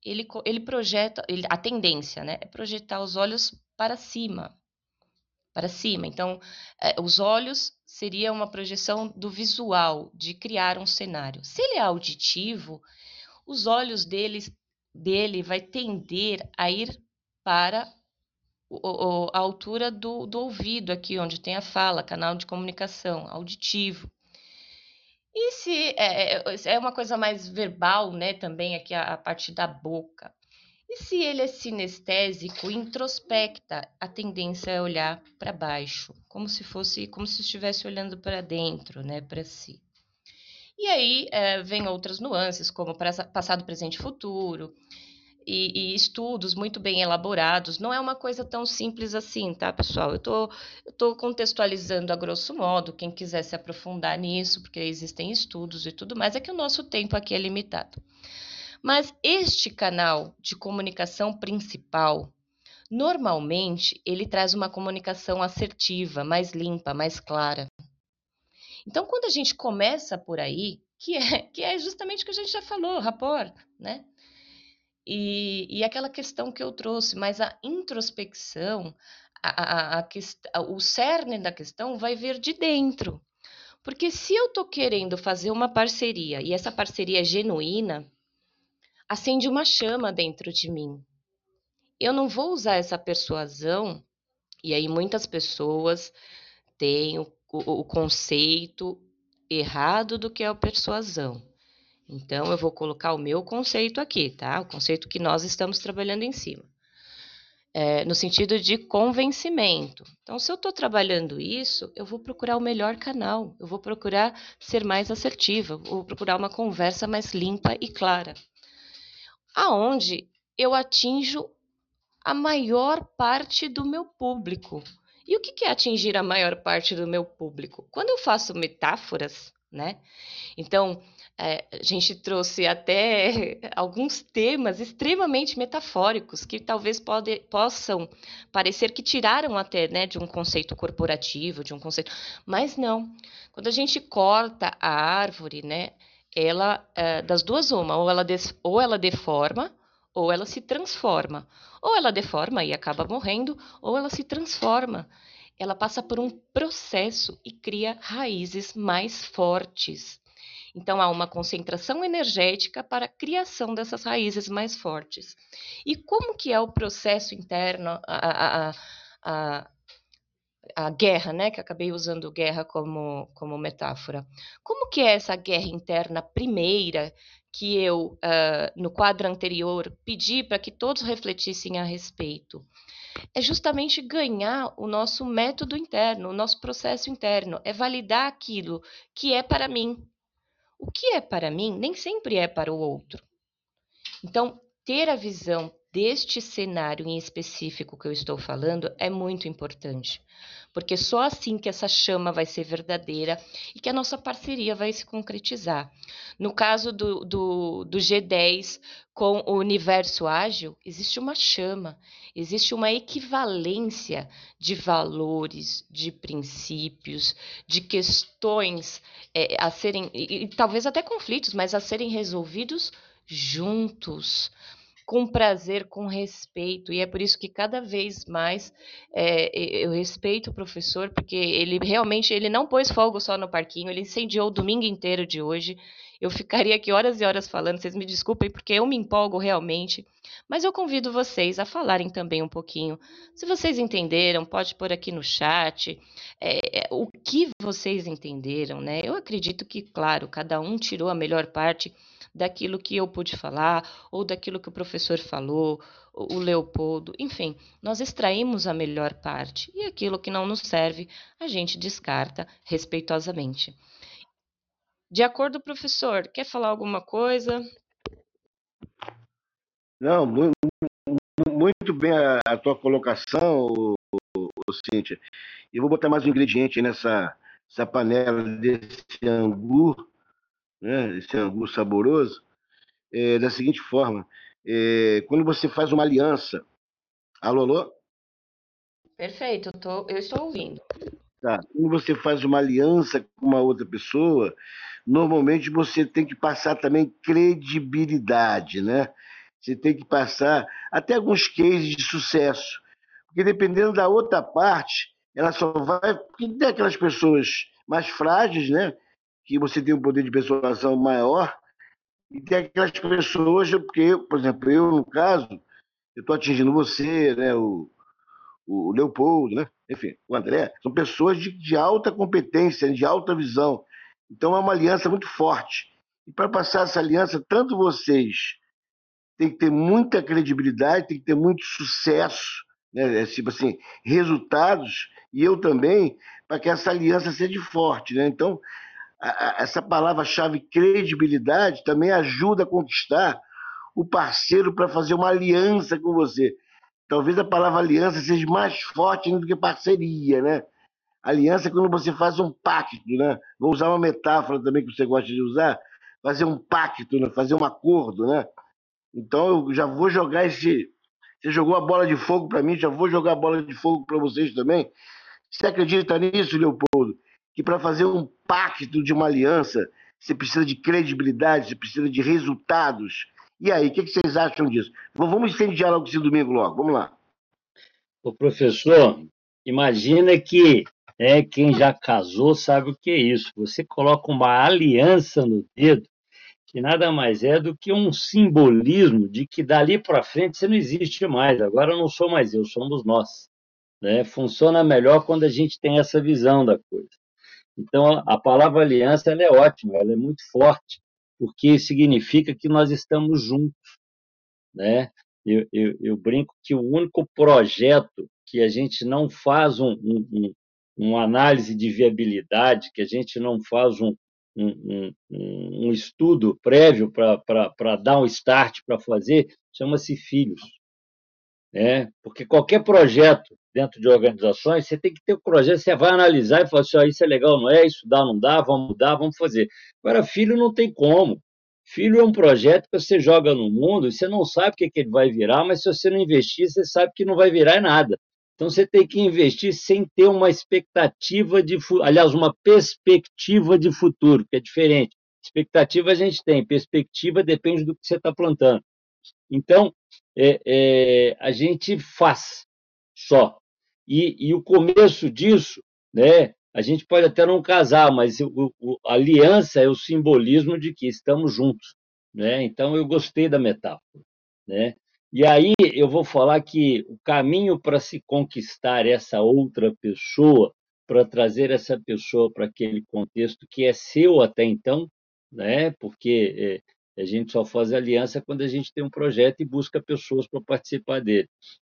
ele, ele projeta, ele, a tendência, né, é projetar os olhos para cima, para cima. Então, é, os olhos seria uma projeção do visual, de criar um cenário. Se ele é auditivo, os olhos dele, dele vai tender a ir para a altura do, do ouvido, aqui onde tem a fala, canal de comunicação, auditivo. E se é, é, é uma coisa mais verbal, né, também aqui a, a parte da boca. E se ele é sinestésico, introspecta, a tendência é olhar para baixo, como se fosse, como se estivesse olhando para dentro, né, para si. E aí é, vem outras nuances, como passado, presente futuro, e, e, estudos muito bem elaborados. Não é uma coisa tão simples assim, tá, pessoal? Eu tô, tô contextualizando a grosso modo, quem quiser se aprofundar nisso, porque existem estudos e tudo mais, é que o nosso tempo aqui é limitado. Mas este canal de comunicação principal, normalmente, ele traz uma comunicação assertiva, mais limpa, mais clara. Então, quando a gente começa por aí, que é, que é justamente o que a gente já falou, rapport, né? E, e aquela questão que eu trouxe, mas a introspecção, a, a, a o cerne da questão vai vir de dentro. Porque se eu estou querendo fazer uma parceria e essa parceria é genuína, acende uma chama dentro de mim. Eu não vou usar essa persuasão, e aí muitas pessoas têm o, o, conceito errado do que é a persuasão. Então, eu vou colocar o meu conceito aqui, tá? O conceito que nós estamos trabalhando em cima. É, no sentido de convencimento. Então, se eu estou trabalhando isso, eu vou procurar o melhor canal, eu vou procurar ser mais assertiva, vou procurar uma conversa mais limpa e clara. Aonde eu atinjo a maior parte do meu público. E o que é atingir a maior parte do meu público? Quando eu faço metáforas, né? Então, é, a gente trouxe até alguns temas extremamente metafóricos que talvez pode, possam parecer que tiraram até né, de um conceito corporativo, de um conceito, mas não. Quando a gente corta a árvore, né, ela é, das duas uma, ou ela, des, ou ela deforma, ou ela se transforma. Ou ela deforma e acaba morrendo, ou ela se transforma. Ela passa por um processo e cria raízes mais fortes. Então, há uma concentração energética para a criação dessas raízes mais fortes. E como que é o processo interno, a, a, a, a guerra, né, que acabei usando guerra como, como metáfora. Como que é essa guerra interna primeira que eu, uh, no quadro anterior, pedi para que todos refletissem a respeito? É justamente ganhar o nosso método interno, o nosso processo interno, é validar aquilo que é para mim. O que é para mim nem sempre é para o outro. Então, ter a visão deste cenário em específico que eu estou falando é muito importante, porque só assim que essa chama vai ser verdadeira e que a nossa parceria vai se concretizar. No caso do, do, do G10 com o universo ágil, existe uma chama, existe uma equivalência de valores, de princípios, de questões é, a serem, e, e talvez até conflitos, mas a serem resolvidos juntos com prazer, com respeito, e é por isso que cada vez mais é, eu respeito o professor, porque ele realmente ele não pôs fogo só no parquinho, ele incendiou o domingo inteiro de hoje. Eu ficaria aqui horas e horas falando, vocês me desculpem, porque eu me empolgo realmente, mas eu convido vocês a falarem também um pouquinho. Se vocês entenderam, pode pôr aqui no chat é, o que vocês entenderam, né? Eu acredito que, claro, cada um tirou a melhor parte daquilo que eu pude falar, ou daquilo que o professor falou, o Leopoldo, enfim, nós extraímos a melhor parte e aquilo que não nos serve, a gente descarta respeitosamente. De acordo, professor, quer falar alguma coisa? Não, muito, bem a, a, tua colocação, o, o, o Cíntia. Eu vou botar mais um ingrediente nessa essa panela desse angu, né, esse angu saboroso, é, da seguinte forma: é, quando você faz uma aliança. Alô, alô? Perfeito, eu, tô, eu estou ouvindo. Tá. Quando você faz uma aliança com uma outra pessoa, normalmente você tem que passar também credibilidade, né? Você tem que passar até alguns cases de sucesso. Porque dependendo da outra parte, ela só vai. Porque tem aquelas pessoas mais frágeis, né? Que você tem um poder de persuasão maior, e tem aquelas pessoas, porque, por exemplo, eu, no caso, eu estou atingindo você, né, o, o Leopoldo, né, enfim, o André, são pessoas de, de alta competência, de alta visão. Então é uma aliança muito forte. E para passar essa aliança, tanto vocês têm que ter muita credibilidade, tem que ter muito sucesso, né, é, tipo assim, resultados, e eu também, para que essa aliança seja forte. Né? Então, essa palavra-chave credibilidade também ajuda a conquistar o parceiro para fazer uma aliança com você. Talvez a palavra aliança seja mais forte do que parceria, né? Aliança é quando você faz um pacto, né? Vou usar uma metáfora também que você gosta de usar, fazer um pacto, né? fazer um acordo, né? Então eu já vou jogar esse. Você jogou a bola de fogo para mim, já vou jogar a bola de fogo para vocês também. Você acredita nisso, Leopoldo? Que para fazer um pacto de uma aliança, você precisa de credibilidade, você precisa de resultados. E aí, o que, que, vocês acham disso? Vamos incendiar logo esse domingo logo, vamos lá. O professor, imagina que é, quem já casou sabe o que é isso. Você coloca uma aliança no dedo, que nada mais é do que um simbolismo de que dali para frente você não existe mais. Agora não sou mais eu, somos nós. Né? Funciona melhor quando a gente tem essa visão da coisa. Então, a palavra aliança é ótima, ela é muito forte, porque significa que nós estamos juntos. Né? Eu, eu, eu brinco que o único projeto que a gente não faz um, um, um, uma análise de viabilidade, que a gente não faz um, um, um estudo prévio para dar um start para fazer, chama-se filhos. Né? Porque qualquer projeto dentro de organizações, você tem que ter o um projeto, você vai analisar e falar assim, oh, isso é legal, não é, isso dá, não dá, vamos mudar, vamos fazer. Agora, filho não tem como. Filho é um projeto que você joga no mundo e você não sabe o que, que ele vai virar, mas se você não investir, você sabe que não vai virar nada. Então você tem que investir sem ter uma expectativa de, aliás, uma perspectiva de futuro, que é diferente. Expectativa a gente tem, perspectiva depende do que você está plantando. Então, é, é, a gente faz só. E, e o começo disso, né, a gente pode até não casar, mas o, o, a aliança é o simbolismo de que estamos juntos. Né? Então, eu gostei da metáfora. Né? E aí eu vou falar que o caminho para se conquistar essa outra pessoa, para trazer essa pessoa para aquele contexto que é seu até então, né? porque A gente só faz aliança quando a gente tem um projeto e busca pessoas para participar dele.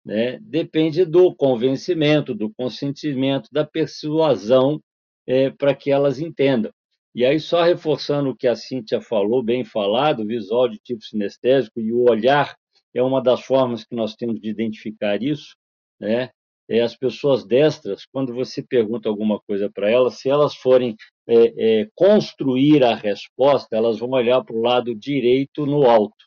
Né? Depende do convencimento, do consentimento, da persuasão é, para que elas entendam. E aí, só reforçando o que a Cíntia falou, bem falado, o visual de tipo sinestésico e o olhar é uma das formas que nós temos de identificar isso, né? É, as pessoas destras, quando você pergunta alguma coisa para elas, se elas forem é, é, construir a resposta, elas vão olhar para o lado direito no alto.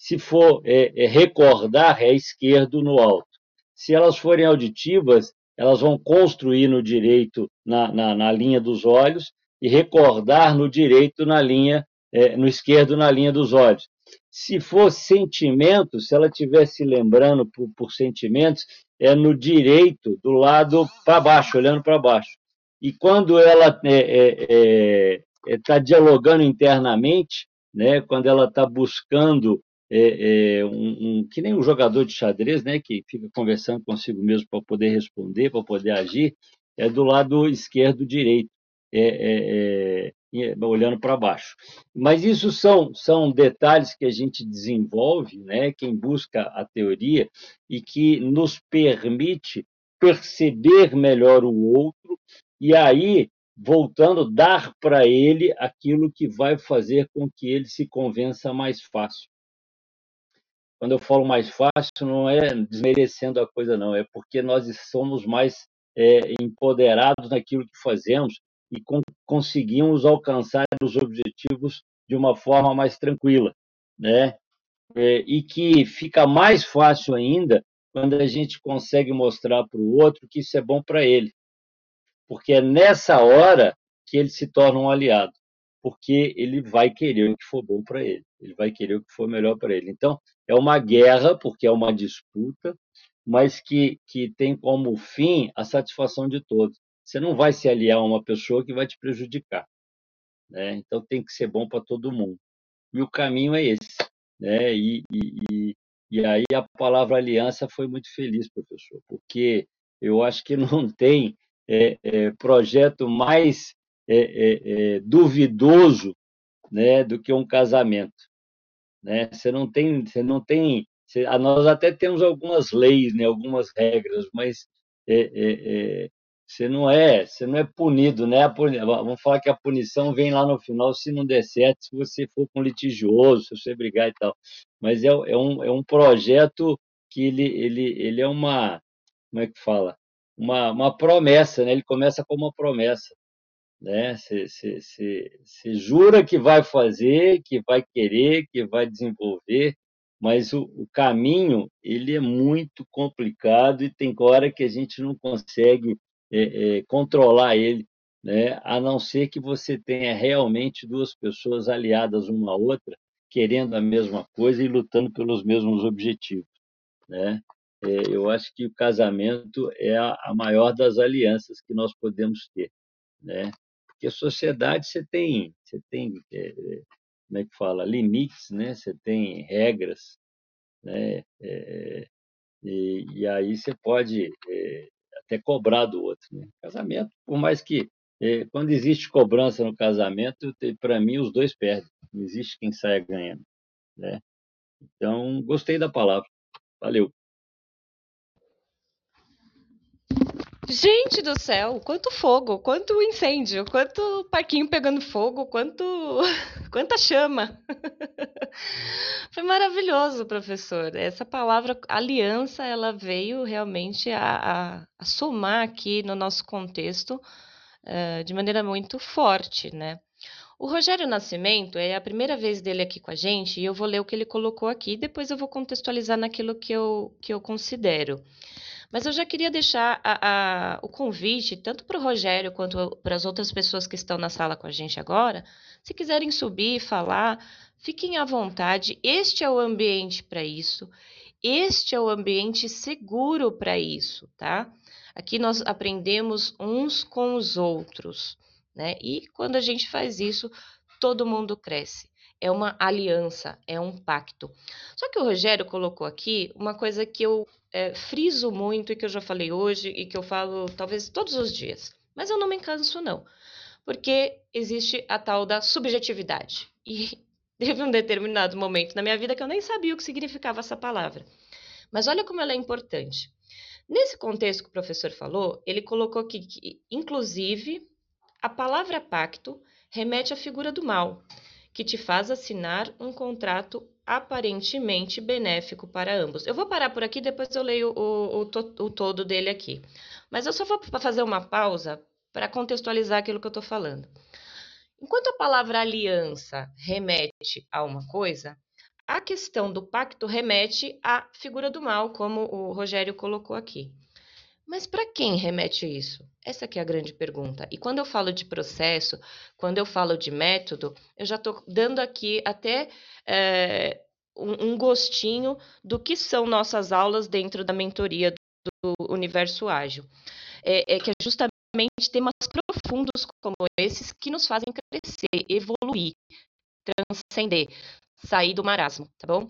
Se for é, é, recordar, é esquerdo no alto. Se elas forem auditivas, elas vão construir no direito, na, na, na linha dos olhos, e recordar no direito na linha, é, no esquerdo na linha dos olhos. Se for sentimento, se ela estivesse lembrando por, por, sentimentos, é no direito, do lado para baixo, olhando para baixo. E quando ela está é, é, é dialogando internamente, né, quando ela está buscando é, é, um, um, que nem um jogador de xadrez, né, que fica conversando consigo mesmo para poder responder, para poder agir, é do lado esquerdo direito é, é, é olhando para baixo. Mas isso são, são detalhes que a gente desenvolve, né, quem busca a teoria, e que nos permite perceber melhor o outro e aí, voltando, dar para ele aquilo que vai fazer com que ele se convença mais fácil. Quando eu falo mais fácil, não é desmerecendo a coisa, não, é porque nós somos mais é, empoderados naquilo que fazemos e com, conseguimos alcançar os objetivos de uma forma mais tranquila, né? É, e que fica mais fácil ainda quando a gente consegue mostrar para o outro que isso é bom para ele, porque é nessa hora que ele se torna um aliado, porque ele vai querer o que for bom para ele, ele vai querer o que for melhor para ele. Então, é uma guerra, porque é uma disputa, mas que, que tem como fim a satisfação de todos. Você não vai se aliar a uma pessoa que vai te prejudicar. Né? Então tem que ser bom para todo mundo. E o caminho é esse. Né? E, e, e aí a palavra aliança foi muito feliz, professor, porque eu acho que não tem é, é, projeto mais é, é, é duvidoso né, do que um casamento. Né? Você não tem, você não tem, você, nós até temos algumas leis, né, algumas regras, mas é, você não é, você não é punido, né? Vamos falar que a punição vem lá no final se não der certo, se você for com litigioso, se você brigar e tal. Mas é, é, um, é um projeto que ele, ele, ele é uma, como é que fala? Uma, uma promessa, né? Ele começa com uma promessa, né? Você, jura que vai fazer, que vai querer, que vai desenvolver, mas o, o, caminho ele é muito complicado e tem hora que a gente não consegue é, é, controlar ele, né? a não ser que você tenha realmente duas pessoas aliadas uma à outra, querendo a mesma coisa e lutando pelos mesmos objetivos. Né? É, eu acho que o casamento é a, a, maior das alianças que nós podemos ter. Né? Porque a sociedade você tem, você tem é, como é que fala, limites, né? você tem regras, né? É, e, e, aí você pode é, até cobrar do outro. Né? Casamento, por mais que quando existe cobrança no casamento, para mim os dois perdem. Não existe quem saia ganhando. Né? Então, gostei da palavra. Valeu. Gente do céu, quanto fogo, quanto incêndio, quanto parquinho pegando fogo, quanto quanta chama. Foi maravilhoso, professor. Essa palavra aliança, ela veio realmente a, a, a somar aqui no nosso contexto uh, de maneira muito forte, né? O Rogério Nascimento é a primeira vez dele aqui com a gente e eu vou ler o que ele colocou aqui, depois eu vou contextualizar naquilo que eu, que eu considero. Mas eu já queria deixar a, a, o convite, tanto para o Rogério quanto para as outras pessoas que estão na sala com a gente agora, se quiserem subir e falar, fiquem à vontade. Este é o ambiente para isso. Este é o ambiente seguro para isso, tá? Aqui nós aprendemos uns com os outros, né? E quando a gente faz isso, todo mundo cresce. É uma aliança, é um pacto. Só que o Rogério colocou aqui uma coisa que eu é, friso muito e que eu já falei hoje e que eu falo talvez todos os dias, mas eu não me canso não, porque existe a tal da subjetividade e Teve um determinado momento na minha vida que eu nem sabia o que significava essa palavra. Mas olha como ela é importante. Nesse contexto que o professor falou, ele colocou que, que inclusive, a palavra pacto remete à figura do mal, que te faz assinar um contrato aparentemente benéfico para ambos. Eu vou parar por aqui, depois eu leio o, o, o todo dele aqui. Mas eu só vou fazer uma pausa para contextualizar aquilo que eu estou falando. Enquanto a palavra aliança remete a uma coisa, a questão do pacto remete à figura do mal, como o Rogério colocou aqui. Mas para quem remete isso? Essa é a grande pergunta. E quando eu falo de processo, quando eu falo de método, eu já estou dando aqui até é, um, um, gostinho do que são nossas aulas dentro da mentoria do, do Universo Ágil. É, é que é justamente temas profundos como esses que nos fazem crescer, evoluir, transcender, sair do marasmo, tá bom?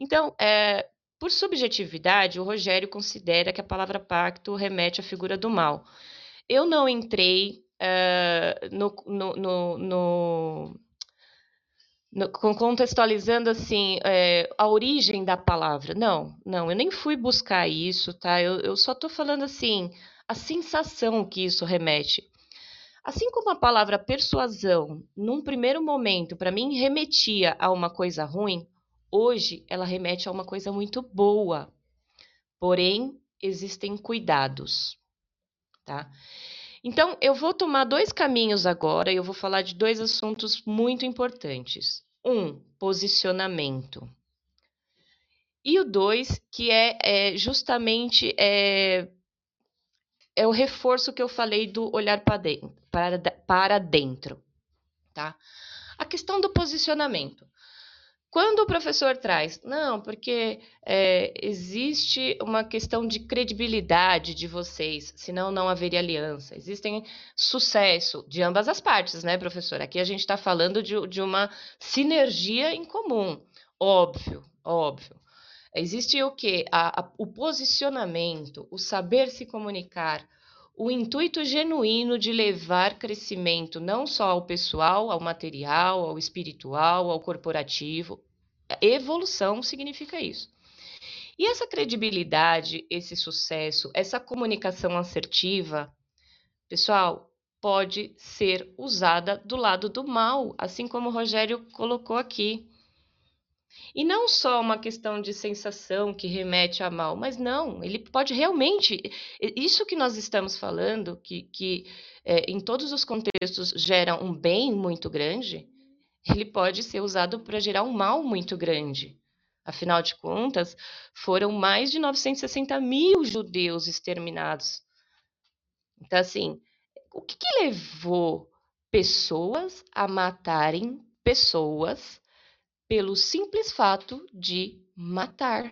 Então, é, por subjetividade, o Rogério considera que a palavra pacto remete à figura do mal. Eu não entrei uh, no, no, no, no, contextualizando assim é, a origem da palavra. Não, não, eu nem fui buscar isso, tá? Eu, eu só estou falando assim a sensação que isso remete. Assim como a palavra persuasão, num primeiro momento, para mim, remetia a uma coisa ruim, Hoje ela remete a uma coisa muito boa, porém existem cuidados, tá? Então eu vou tomar dois caminhos agora e eu vou falar de dois assuntos muito importantes. Um, posicionamento. E o dois, que é, é justamente é, é o reforço que eu falei do olhar para dentro, para, para dentro, tá? A questão do posicionamento. Quando o professor traz, não, porque é, existe uma questão de credibilidade de vocês, senão não haveria aliança. Existem sucesso de ambas as partes, né, professor? Aqui a gente está falando de, de uma sinergia em comum, óbvio, óbvio. Existe o que? o posicionamento, o saber se comunicar, o intuito genuíno de levar crescimento não só ao pessoal, ao material, ao espiritual, ao corporativo. Evolução significa isso. E essa credibilidade, esse sucesso, essa comunicação assertiva, pessoal, pode ser usada do lado do mal, assim como o Rogério colocou aqui. E não só uma questão de sensação que remete a mal, mas não, ele pode realmente. Isso que nós estamos falando, que, que é, em todos os contextos gera um bem muito grande, ele pode ser usado para gerar um mal muito grande. Afinal de contas, foram mais de 960 mil judeus exterminados. Então, assim, o que, que levou pessoas a matarem pessoas pelo simples fato de matar.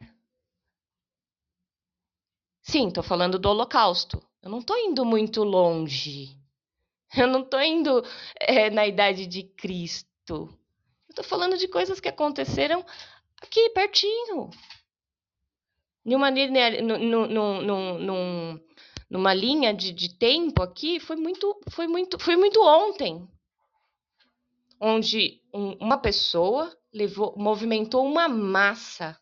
Sim, estou falando do Holocausto. Eu não estou indo muito longe. Eu não estou indo é, na idade de Cristo. Eu estou falando de coisas que aconteceram aqui, pertinho. Numa, numa, numa linha de, de tempo aqui, foi muito, foi muito, foi muito ontem onde um, uma pessoa levou, movimentou uma massa.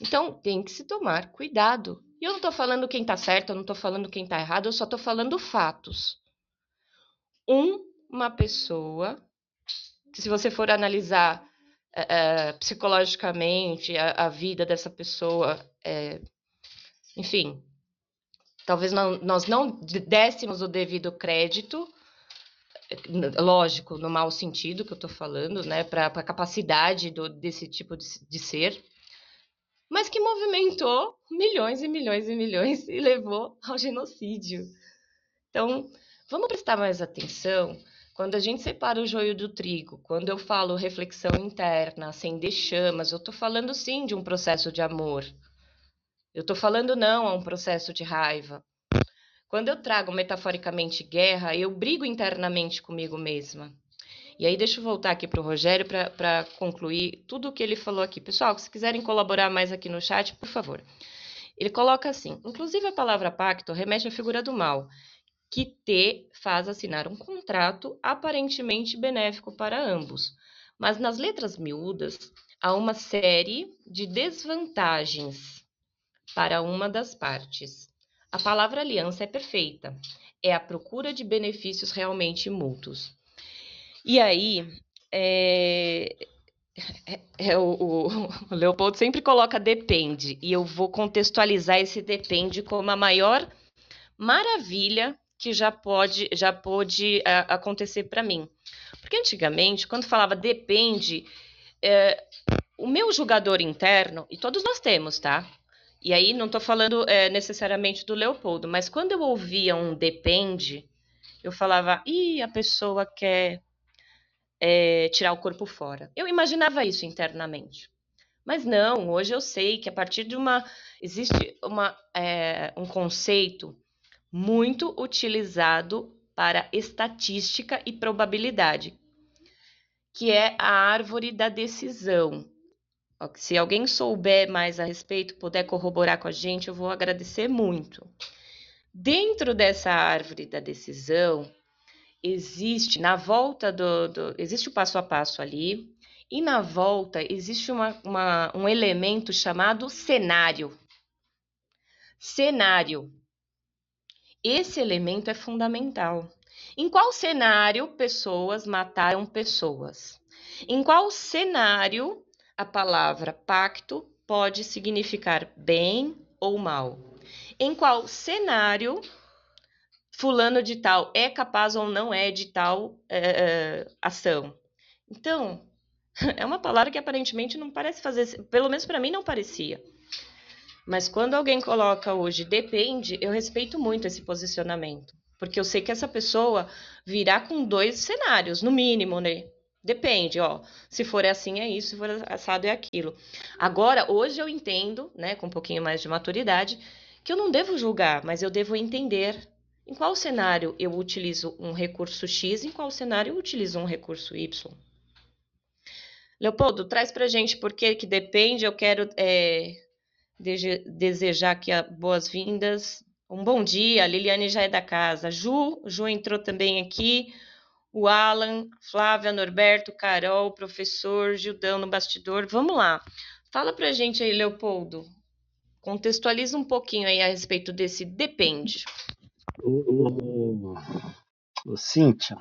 Então tem que se tomar cuidado. E eu não estou falando quem está certo, eu não estou falando quem está errado, eu só estou falando fatos. Um, uma pessoa, que se você for analisar é, psicologicamente a, a, vida dessa pessoa, é, enfim, talvez não, nós não dessemos o devido crédito lógico, no mau sentido que eu estou falando, né, para a capacidade do, desse tipo de, de ser, mas que movimentou milhões e milhões e milhões e levou ao genocídio. Então, vamos prestar mais atenção quando a gente separa o joio do trigo, quando eu falo reflexão interna, acender chamas, eu estou falando sim de um processo de amor. Eu estou falando não a um processo de raiva. Quando eu trago metaforicamente guerra, eu brigo internamente comigo mesma. E aí, deixa eu voltar aqui para o Rogério para concluir tudo o que ele falou aqui. Pessoal, se quiserem colaborar mais aqui no chat, por favor. Ele coloca assim: inclusive a palavra pacto remete à figura do mal, que te faz assinar um contrato aparentemente benéfico para ambos, Mas nas letras miúdas há uma série de desvantagens para uma das partes. A palavra aliança é perfeita, é a procura de benefícios realmente mútuos. E aí, é, é, é o, o, o, Leopoldo sempre coloca depende, e eu vou contextualizar esse depende como a maior maravilha que já pode, já pode é, acontecer para mim. Porque antigamente, quando falava depende, é, o meu julgador interno, e todos nós temos, tá? E aí não estou falando é, necessariamente do Leopoldo, mas quando eu ouvia um depende, eu falava, ih, a pessoa quer é, tirar o corpo fora. Eu imaginava isso internamente. Mas não, hoje eu sei que a partir de uma. Existe uma, é, um conceito muito utilizado para estatística e probabilidade, que é a árvore da decisão. Se alguém souber mais a respeito, puder corroborar com a gente, eu vou agradecer muito. Dentro dessa árvore da decisão, existe na volta do, do, existe o passo a passo ali e na volta existe uma, uma, um elemento chamado cenário. Cenário. Esse elemento é fundamental. Em qual cenário pessoas mataram pessoas? Em qual cenário a palavra pacto pode significar bem ou mal? Em qual cenário fulano de tal é capaz ou não é de tal é, ação. Então, é uma palavra que aparentemente não parece fazer, pelo menos para mim não parecia. Mas quando alguém coloca hoje depende, eu respeito muito esse posicionamento, porque eu sei que essa pessoa virá com dois cenários, no mínimo, né? Depende, ó. Se for assim é isso, se for assado é aquilo. Agora, hoje eu entendo, né, com um pouquinho mais de maturidade, que eu não devo julgar, mas eu devo entender em qual cenário eu utilizo um recurso X, em qual cenário eu utilizo um recurso Y? Leopoldo, traz para a gente por que que depende. Eu quero é, desejar aqui boas-vindas. Um bom dia, a Liliane já é da casa. Ju, Ju entrou também aqui. O Alan, Flávia, Norberto, Carol, professor, Gildão no bastidor. Vamos lá. Fala para a gente aí, Leopoldo. Contextualiza um pouquinho aí a respeito desse depende. O, o, o Cíntia,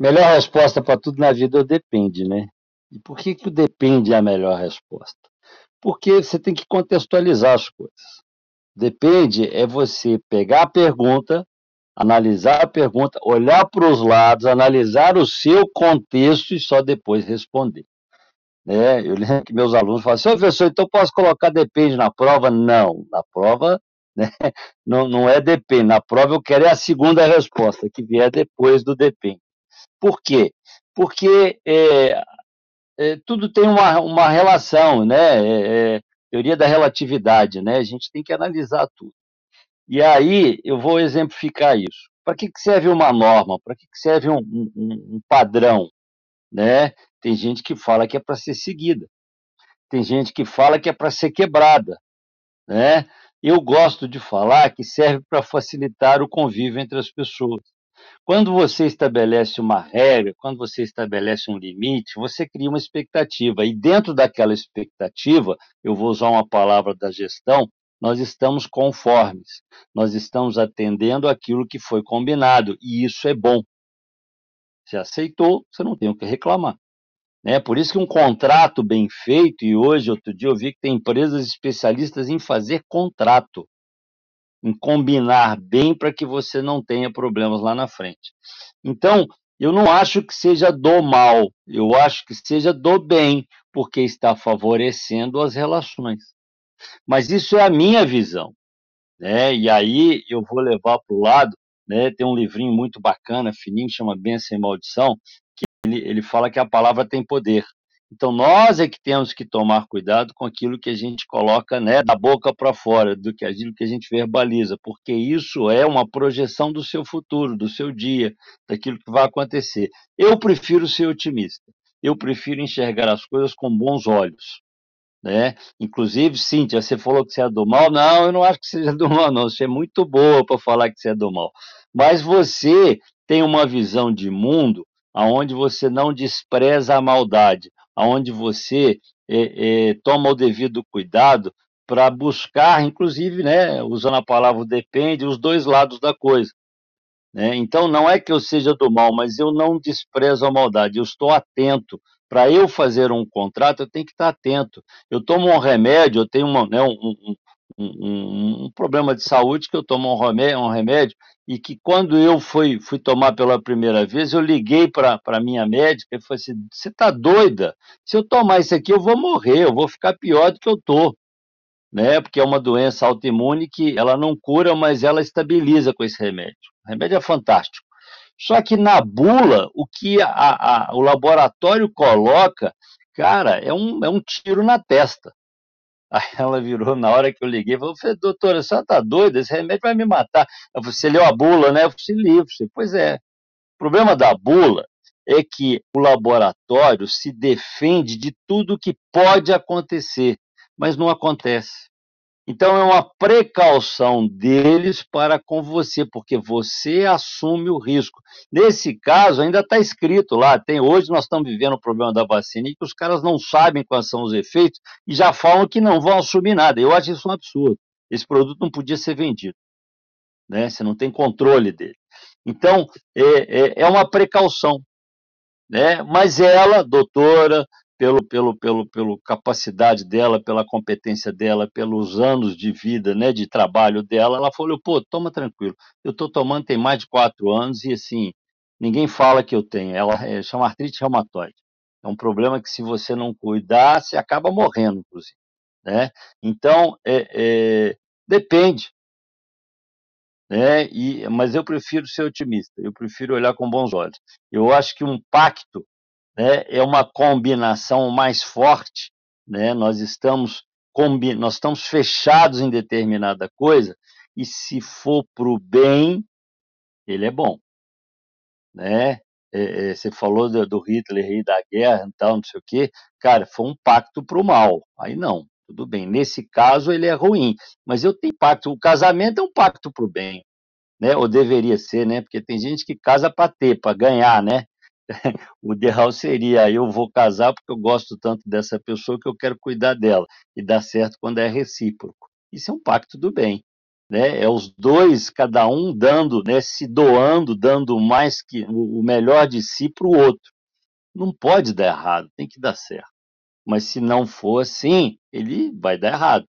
melhor resposta para tudo na vida é o depende, né? E por que, que o depende é a melhor resposta? Porque você tem que contextualizar as coisas. Depende é você pegar a pergunta, analisar a pergunta, olhar para os lados, analisar o seu contexto e só depois responder. Né? Eu lembro que meus alunos falam assim, professor, então posso colocar depende na prova? Não, na prova né? Não, não é depende. Na prova eu quero é a segunda resposta, que vier depois do depende. Por quê? Porque é, é, tudo tem uma, uma relação, né? É, é, teoria da relatividade, né? A gente tem que analisar tudo. E aí eu vou exemplificar isso. Para que, que serve uma norma? Para que, que serve um, um, um padrão? Né? Tem gente que fala que é para ser seguida. Tem gente que fala que é para ser quebrada. Né? eu gosto de falar que serve para facilitar o convívio entre as pessoas. Quando você estabelece uma regra, quando você estabelece um limite, você cria uma expectativa. E dentro daquela expectativa, eu vou usar uma palavra da gestão, nós estamos conformes. Nós estamos atendendo aquilo que foi combinado. E isso é bom. Se aceitou, você não tem o que reclamar. Né? Por isso que um contrato bem feito, e hoje, outro dia, eu vi que tem empresas especialistas em fazer contrato, em combinar bem para que você não tenha problemas lá na frente. Então, eu não acho que seja do mal, eu acho que seja do bem, porque está favorecendo as relações. Mas isso é a minha visão. Né? E aí eu vou levar para o lado, né? tem um livrinho muito bacana, fininho, chama Bênção e Maldição, ele, ele fala que a palavra tem poder. Então nós é que temos que tomar cuidado com aquilo que a gente coloca né, da boca para fora, do que aquilo que a gente verbaliza, porque isso é uma projeção do seu futuro, do seu dia, daquilo que vai acontecer. Eu prefiro ser otimista. Eu prefiro enxergar as coisas com bons olhos. Né? Inclusive, Cíntia, você falou que você é do mal. Não, eu não acho que seja do mal, não. Você é muito boa para falar que você é do mal. Mas você tem uma visão de mundo aonde você não despreza a maldade, aonde você é, é, toma o devido cuidado para buscar, inclusive, né, usando a palavra depende, os dois lados da coisa. Né? Então, não é que eu seja do mal, mas eu não desprezo a maldade, eu estou atento. Para eu fazer um contrato, eu tenho que estar atento. Eu tomo um remédio, eu tenho uma, né, um, um, um, um, problema de saúde que eu tomo um remédio, um remédio e que quando eu fui, fui tomar pela primeira vez, eu liguei para a minha médica e falei assim, você está doida? Se eu tomar isso aqui, eu vou morrer, eu vou ficar pior do que eu estou. Né? Porque é uma doença autoimune que ela não cura, mas ela estabiliza com esse remédio. O remédio é fantástico. Só que na bula, o que a, a, o laboratório coloca, cara, é um, é um tiro na testa. Aí ela virou na hora que eu liguei falou: doutora, a senhora está doida? Esse remédio vai me matar. Eu falei: você leu a bula, né? Eu falei: li. Falei, pois é. O problema da bula é que o laboratório se defende de tudo que pode acontecer, mas não acontece. Então é uma precaução deles para com você, porque você assume o risco. Nesse caso, ainda está escrito lá, tem hoje nós estamos vivendo o problema da vacina e que os caras não sabem quais são os efeitos e já falam que não vão assumir nada. Eu acho isso um absurdo. Esse produto não podia ser vendido. Né? Você não tem controle dele. Então, é, é, é uma precaução. Né? Mas ela, doutora, pelo, pelo, pelo, pelo capacidade dela, pela competência dela, pelos anos de vida, né, de trabalho dela, ela falou, pô, toma tranquilo, eu estou tomando tem mais de quatro anos e assim, ninguém fala que eu tenho, ela é, chama artrite reumatoide, é um problema que se você não cuidar, você acaba morrendo, inclusive, né, então, é, é, depende, né, e, mas eu prefiro ser otimista, eu prefiro olhar com bons olhos, eu acho que um pacto né, é uma combinação mais forte, né, nós, estamos combi nós estamos fechados em determinada coisa, e se for para o bem, ele é bom. Né? É, é, você falou do, do, Hitler rei da guerra e tal, não sei o quê, cara, foi um pacto para o mal, aí não, tudo bem, nesse caso ele é ruim, mas eu tenho pacto, o casamento é um pacto para o bem, né? ou deveria ser, né? porque tem gente que casa para ter, para ganhar, né? o ideal seria eu vou casar porque eu gosto tanto dessa pessoa que eu quero cuidar dela e dá certo quando é recíproco. Isso é um pacto do bem, né? É os dois, cada um dando, né, se doando, dando mais que o melhor de si para o outro. Não pode dar errado, tem que dar certo. Mas se não for assim, ele vai dar errado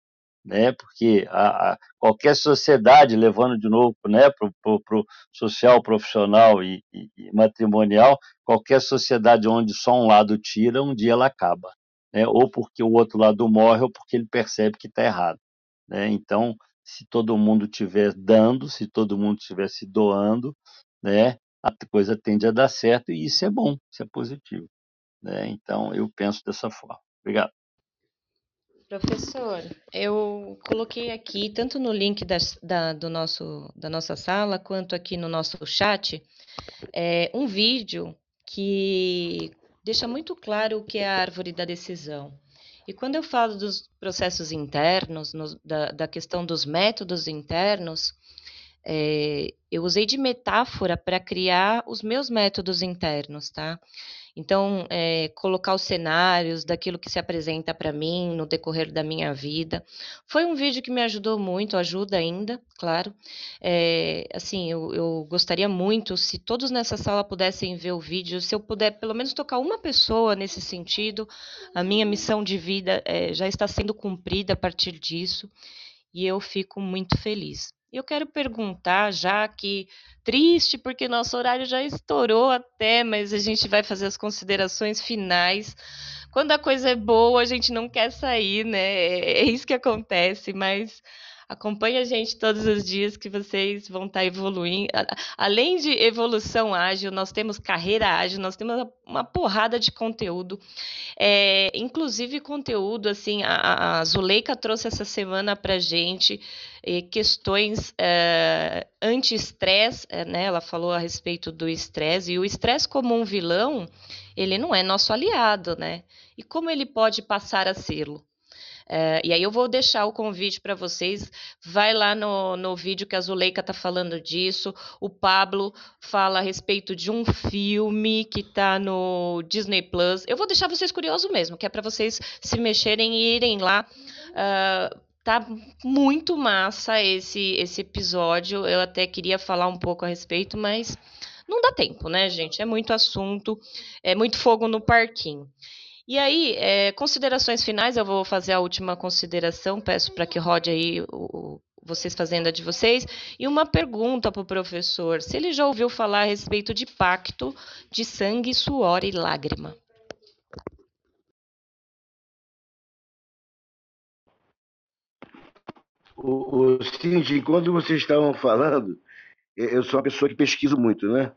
né? Porque a, a, qualquer sociedade, levando de novo né, para o social, profissional e, e, e, matrimonial, qualquer sociedade onde só um lado tira, um dia ela acaba. Né? Ou porque o outro lado morre, ou porque ele percebe que está errado. Né? Então, se todo mundo estiver dando, se todo mundo estiver se doando, né, a coisa tende a dar certo e isso é bom, isso é positivo. Né? Então, eu penso dessa forma. Obrigado. Professor, eu coloquei aqui, tanto no link da, da, do nosso, da nossa sala, quanto aqui no nosso chat, é, um vídeo que deixa muito claro o que é a árvore da decisão. E quando eu falo dos processos internos, no, da, da, questão dos métodos internos, é, eu usei de metáfora para criar os meus métodos internos, tá? Então, é, colocar os cenários daquilo que se apresenta para mim no decorrer da minha vida. Foi um vídeo que me ajudou muito, ajuda ainda, claro. É, assim, eu, eu, gostaria muito, se todos nessa sala pudessem ver o vídeo, se eu puder pelo menos tocar uma pessoa nesse sentido, a minha missão de vida é, já está sendo cumprida a partir disso e eu fico muito feliz. Eu quero perguntar, já que triste, porque nosso horário já estourou até, mas a gente vai fazer as considerações finais. Quando a coisa é boa, a gente não quer sair, né? É, é isso que acontece, mas Acompanhe a gente todos os dias que vocês vão estar evoluindo. Além de evolução ágil, nós temos carreira ágil, nós temos uma porrada de conteúdo. É, inclusive conteúdo, assim, a, a Zuleika trouxe essa semana para gente é, questões é, anti-estresse, é, né? Ela falou a respeito do estresse, e o estresse como um vilão, ele não é nosso aliado, né? E como ele pode passar a sê-lo? É, e aí eu vou deixar o convite para vocês. Vai lá no, no vídeo que a Zuleika está falando disso. O Pablo fala a respeito de um filme que está no Disney Plus. Eu vou deixar vocês curiosos mesmo, que é para vocês se mexerem e irem lá. Uh, tá muito massa esse, esse episódio. Eu até queria falar um pouco a respeito, mas não dá tempo, né, gente? É muito assunto, é muito fogo no parquinho. E aí, é, considerações finais, eu vou fazer a última consideração, peço para que rode aí o, vocês fazendo a de vocês. E uma pergunta para o professor: se ele já ouviu falar a respeito de pacto de sangue, suor e lágrima. O, o Cindy, quando vocês estavam falando, eu sou uma pessoa que pesquiso muito, né?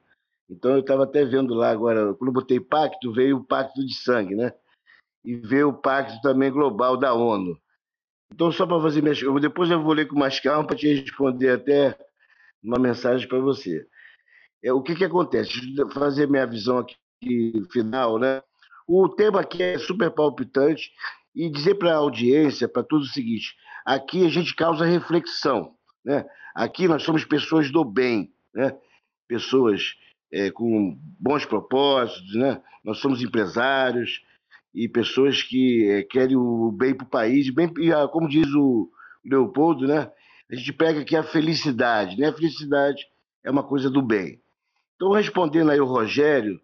Então eu estava até vendo lá agora, quando eu botei pacto, veio o pacto de sangue, né? E veio o pacto também global da ONU. Então, só para fazer minhas. Depois eu vou ler com mais calma para te responder até uma mensagem para você. É, o que, que acontece? Deixa eu fazer minha visão aqui final, né? O tema aqui é super palpitante e dizer para a audiência, para tudo o seguinte: aqui a gente causa reflexão, né? Aqui nós somos pessoas do bem, né? Pessoas é, com bons propósitos, né? Nós somos empresários e pessoas que é, querem o bem para o país, bem, e, como diz o Leopoldo, né? A gente pega aqui a felicidade, né? A felicidade é uma coisa do bem. Então, respondendo aí o Rogério,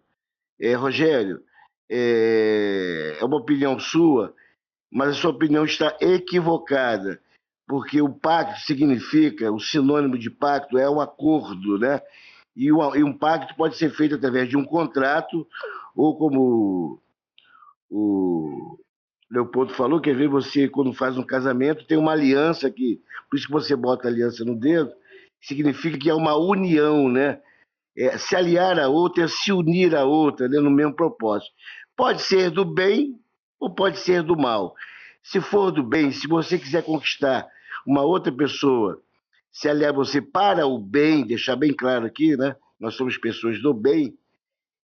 é, Rogério, é, é uma opinião sua, mas a sua opinião está equivocada, porque o pacto significa, o sinônimo de pacto é um acordo, né? E, um pacto pode ser feito através de um contrato, ou como o Leopoldo falou, que às vezes você, quando faz um casamento, tem uma aliança que, por isso que você bota a aliança no dedo, significa que é uma união, né? É, se aliar a outra é se unir a outra, né, no mesmo propósito. Pode ser do bem ou pode ser do mal. Se for do bem, se você quiser conquistar uma outra pessoa, se aliar você para o bem, deixar bem claro aqui, né? Nós somos pessoas do bem,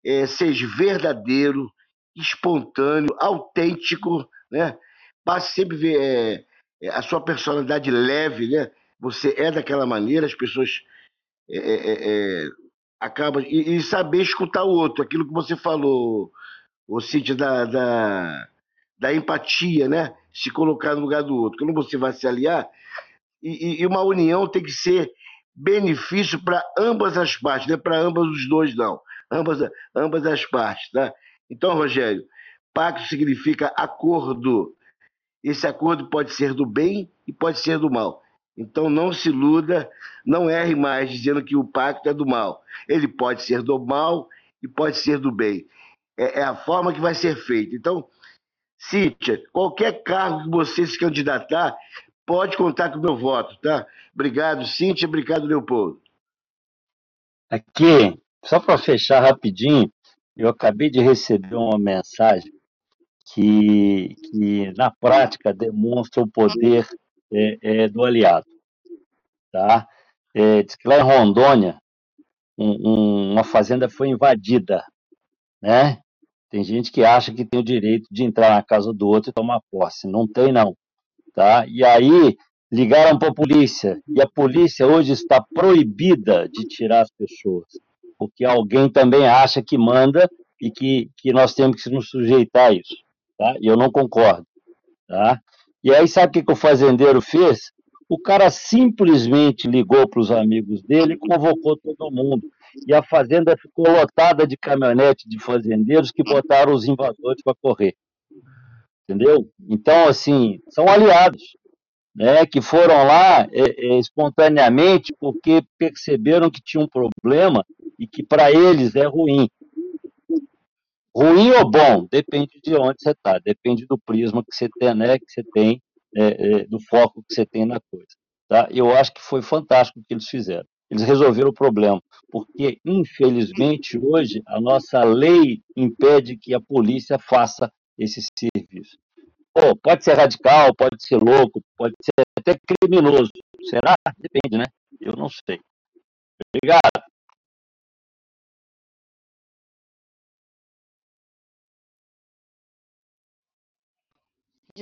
é, seja verdadeiro, espontâneo, autêntico, né? Passe sempre ver é, é, a sua personalidade leve, né? Você é daquela maneira, as pessoas é, é, é acabam e, e, saber escutar o outro, aquilo que você falou, o Cíntia, da, da da empatia, né? Se colocar no lugar do outro. Quando você vai se aliar, e, e uma união tem que ser benefício para ambas as partes, não é para ambos os dois, não. Ambas, ambas as partes, tá? Então, Rogério, pacto significa acordo. Esse acordo pode ser do bem e pode ser do mal. Então não se iluda, não erre mais dizendo que o pacto é do mal. Ele pode ser do mal e pode ser do bem. É, é a forma que vai ser feito. Então, Cíntia, qualquer cargo que você se candidatar, pode contar com o meu voto, tá? Obrigado, Cíntia, obrigado, Leopoldo. Aqui, só para fechar rapidinho, eu acabei de receber uma mensagem que, que na prática demonstra o poder é, é, do aliado. Tá? É, diz que lá em Rondônia, um, um, uma fazenda foi invadida, né? Tem gente que acha que tem o direito de entrar na casa do outro e tomar posse. Não tem, não. Tá? E aí ligaram para a polícia. E a polícia hoje está proibida de tirar as pessoas. Porque alguém também acha que manda e que, que nós temos que nos sujeitar a isso. Tá? E eu não concordo. Tá? E aí, sabe o que, que o fazendeiro fez? O cara simplesmente ligou para os amigos dele e convocou todo mundo e a fazenda ficou lotada de caminhonete de fazendeiros que botaram os invasores para correr. Entendeu? Então, assim, são aliados, né, que foram lá é, é, espontaneamente porque perceberam que tinha um problema e que para eles é ruim. Ruim ou bom, depende de onde você está, depende do prisma que você tem, né, que você tem, é, é, do foco que você tem na coisa. Tá? Eu acho que foi fantástico o que eles fizeram. Eles resolveram o problema, porque, infelizmente, hoje, a nossa lei impede que a polícia faça esse serviço. Pode ser radical, pode ser louco, pode ser até criminoso. Será? Depende, né? Eu não sei. Obrigado.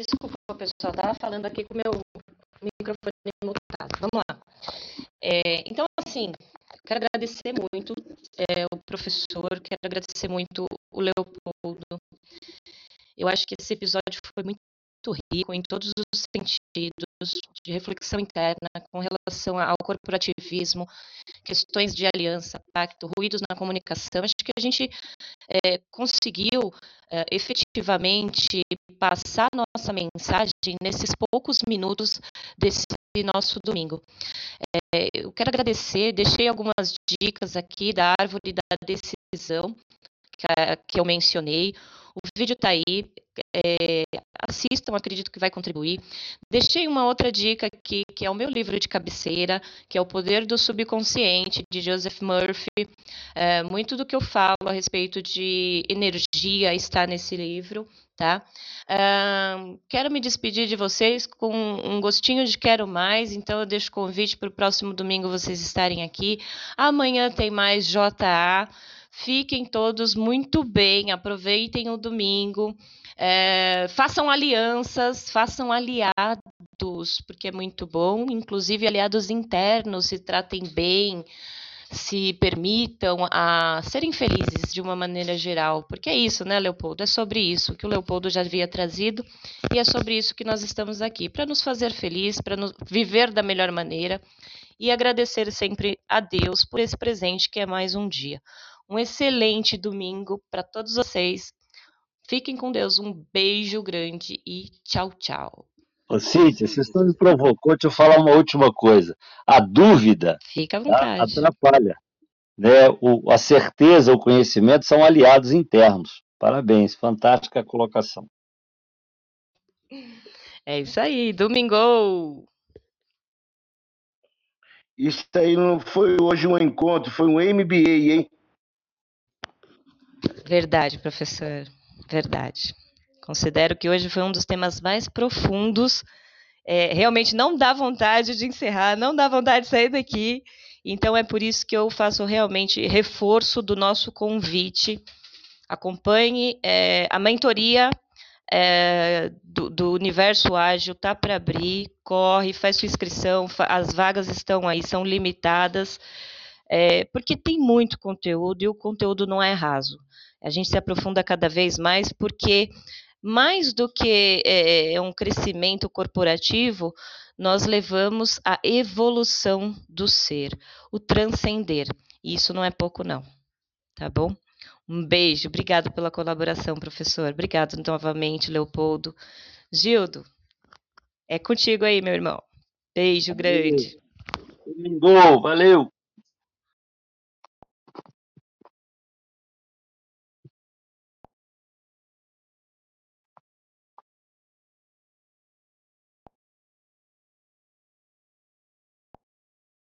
Desculpa, pessoal, estava falando aqui com o meu microfone mutado. Vamos lá. É, então, assim, quero agradecer muito é, o professor, quero agradecer muito o Leopoldo. Eu acho que esse episódio foi muito rico em todos os sentidos, de reflexão interna com relação ao corporativismo, questões de aliança, pacto, ruídos na comunicação. Acho que a gente é, conseguiu é, efetivamente passar nossa mensagem nesses poucos minutos desse nosso domingo. É, eu quero agradecer, deixei algumas dicas aqui da árvore da decisão que, que eu mencionei. O vídeo está aí, é, assistam, acredito que vai contribuir. Deixei uma outra dica aqui, que é o meu livro de cabeceira, que é O Poder do Subconsciente, de Joseph Murphy. É, muito do que eu falo a respeito de energia está nesse livro, tá? Uh, quero me despedir de vocês com um gostinho de quero mais, então eu deixo o convite para o próximo domingo vocês estarem aqui. Amanhã tem mais JA. Fiquem todos muito bem, aproveitem o domingo, é, façam alianças, façam aliados, porque é muito bom, inclusive aliados internos, se tratem bem, se permitam a serem felizes de uma maneira geral, porque é isso, né, Leopoldo? É sobre isso que o Leopoldo já havia trazido e é sobre isso que nós estamos aqui, para nos fazer felizes, para viver da melhor maneira e agradecer sempre a Deus por esse presente que é mais um dia. Um excelente domingo para todos vocês. Fiquem com Deus. Um beijo grande e tchau, tchau. Ô, Cíntia, você só me provocou. Deixa eu falar uma última coisa. A dúvida Fica à vontade. Tá, atrapalha. Né? O, a certeza, o conhecimento são aliados internos. Parabéns, fantástica colocação. É isso aí, domingo! Isso aí não foi hoje um encontro, foi um MBA, hein? Verdade, professor. Verdade. Considero que hoje foi um dos temas mais profundos. É, realmente não dá vontade de encerrar, não dá vontade de sair daqui. Então é por isso que eu faço realmente reforço do nosso convite. Acompanhe é, a mentoria é, do, do, Universo Ágil, tá para abrir, corre, faz sua inscrição, as vagas estão aí, são limitadas, é, porque tem muito conteúdo e o conteúdo não é raso. A gente se aprofunda cada vez mais porque mais do que é, um crescimento corporativo, nós levamos a evolução do ser, o transcender. E isso não é pouco, não. Tá bom? Um beijo, obrigado pela colaboração, professor. Obrigado novamente, Leopoldo. Gildo, é contigo aí, meu irmão. Beijo grande. Domingo, valeu.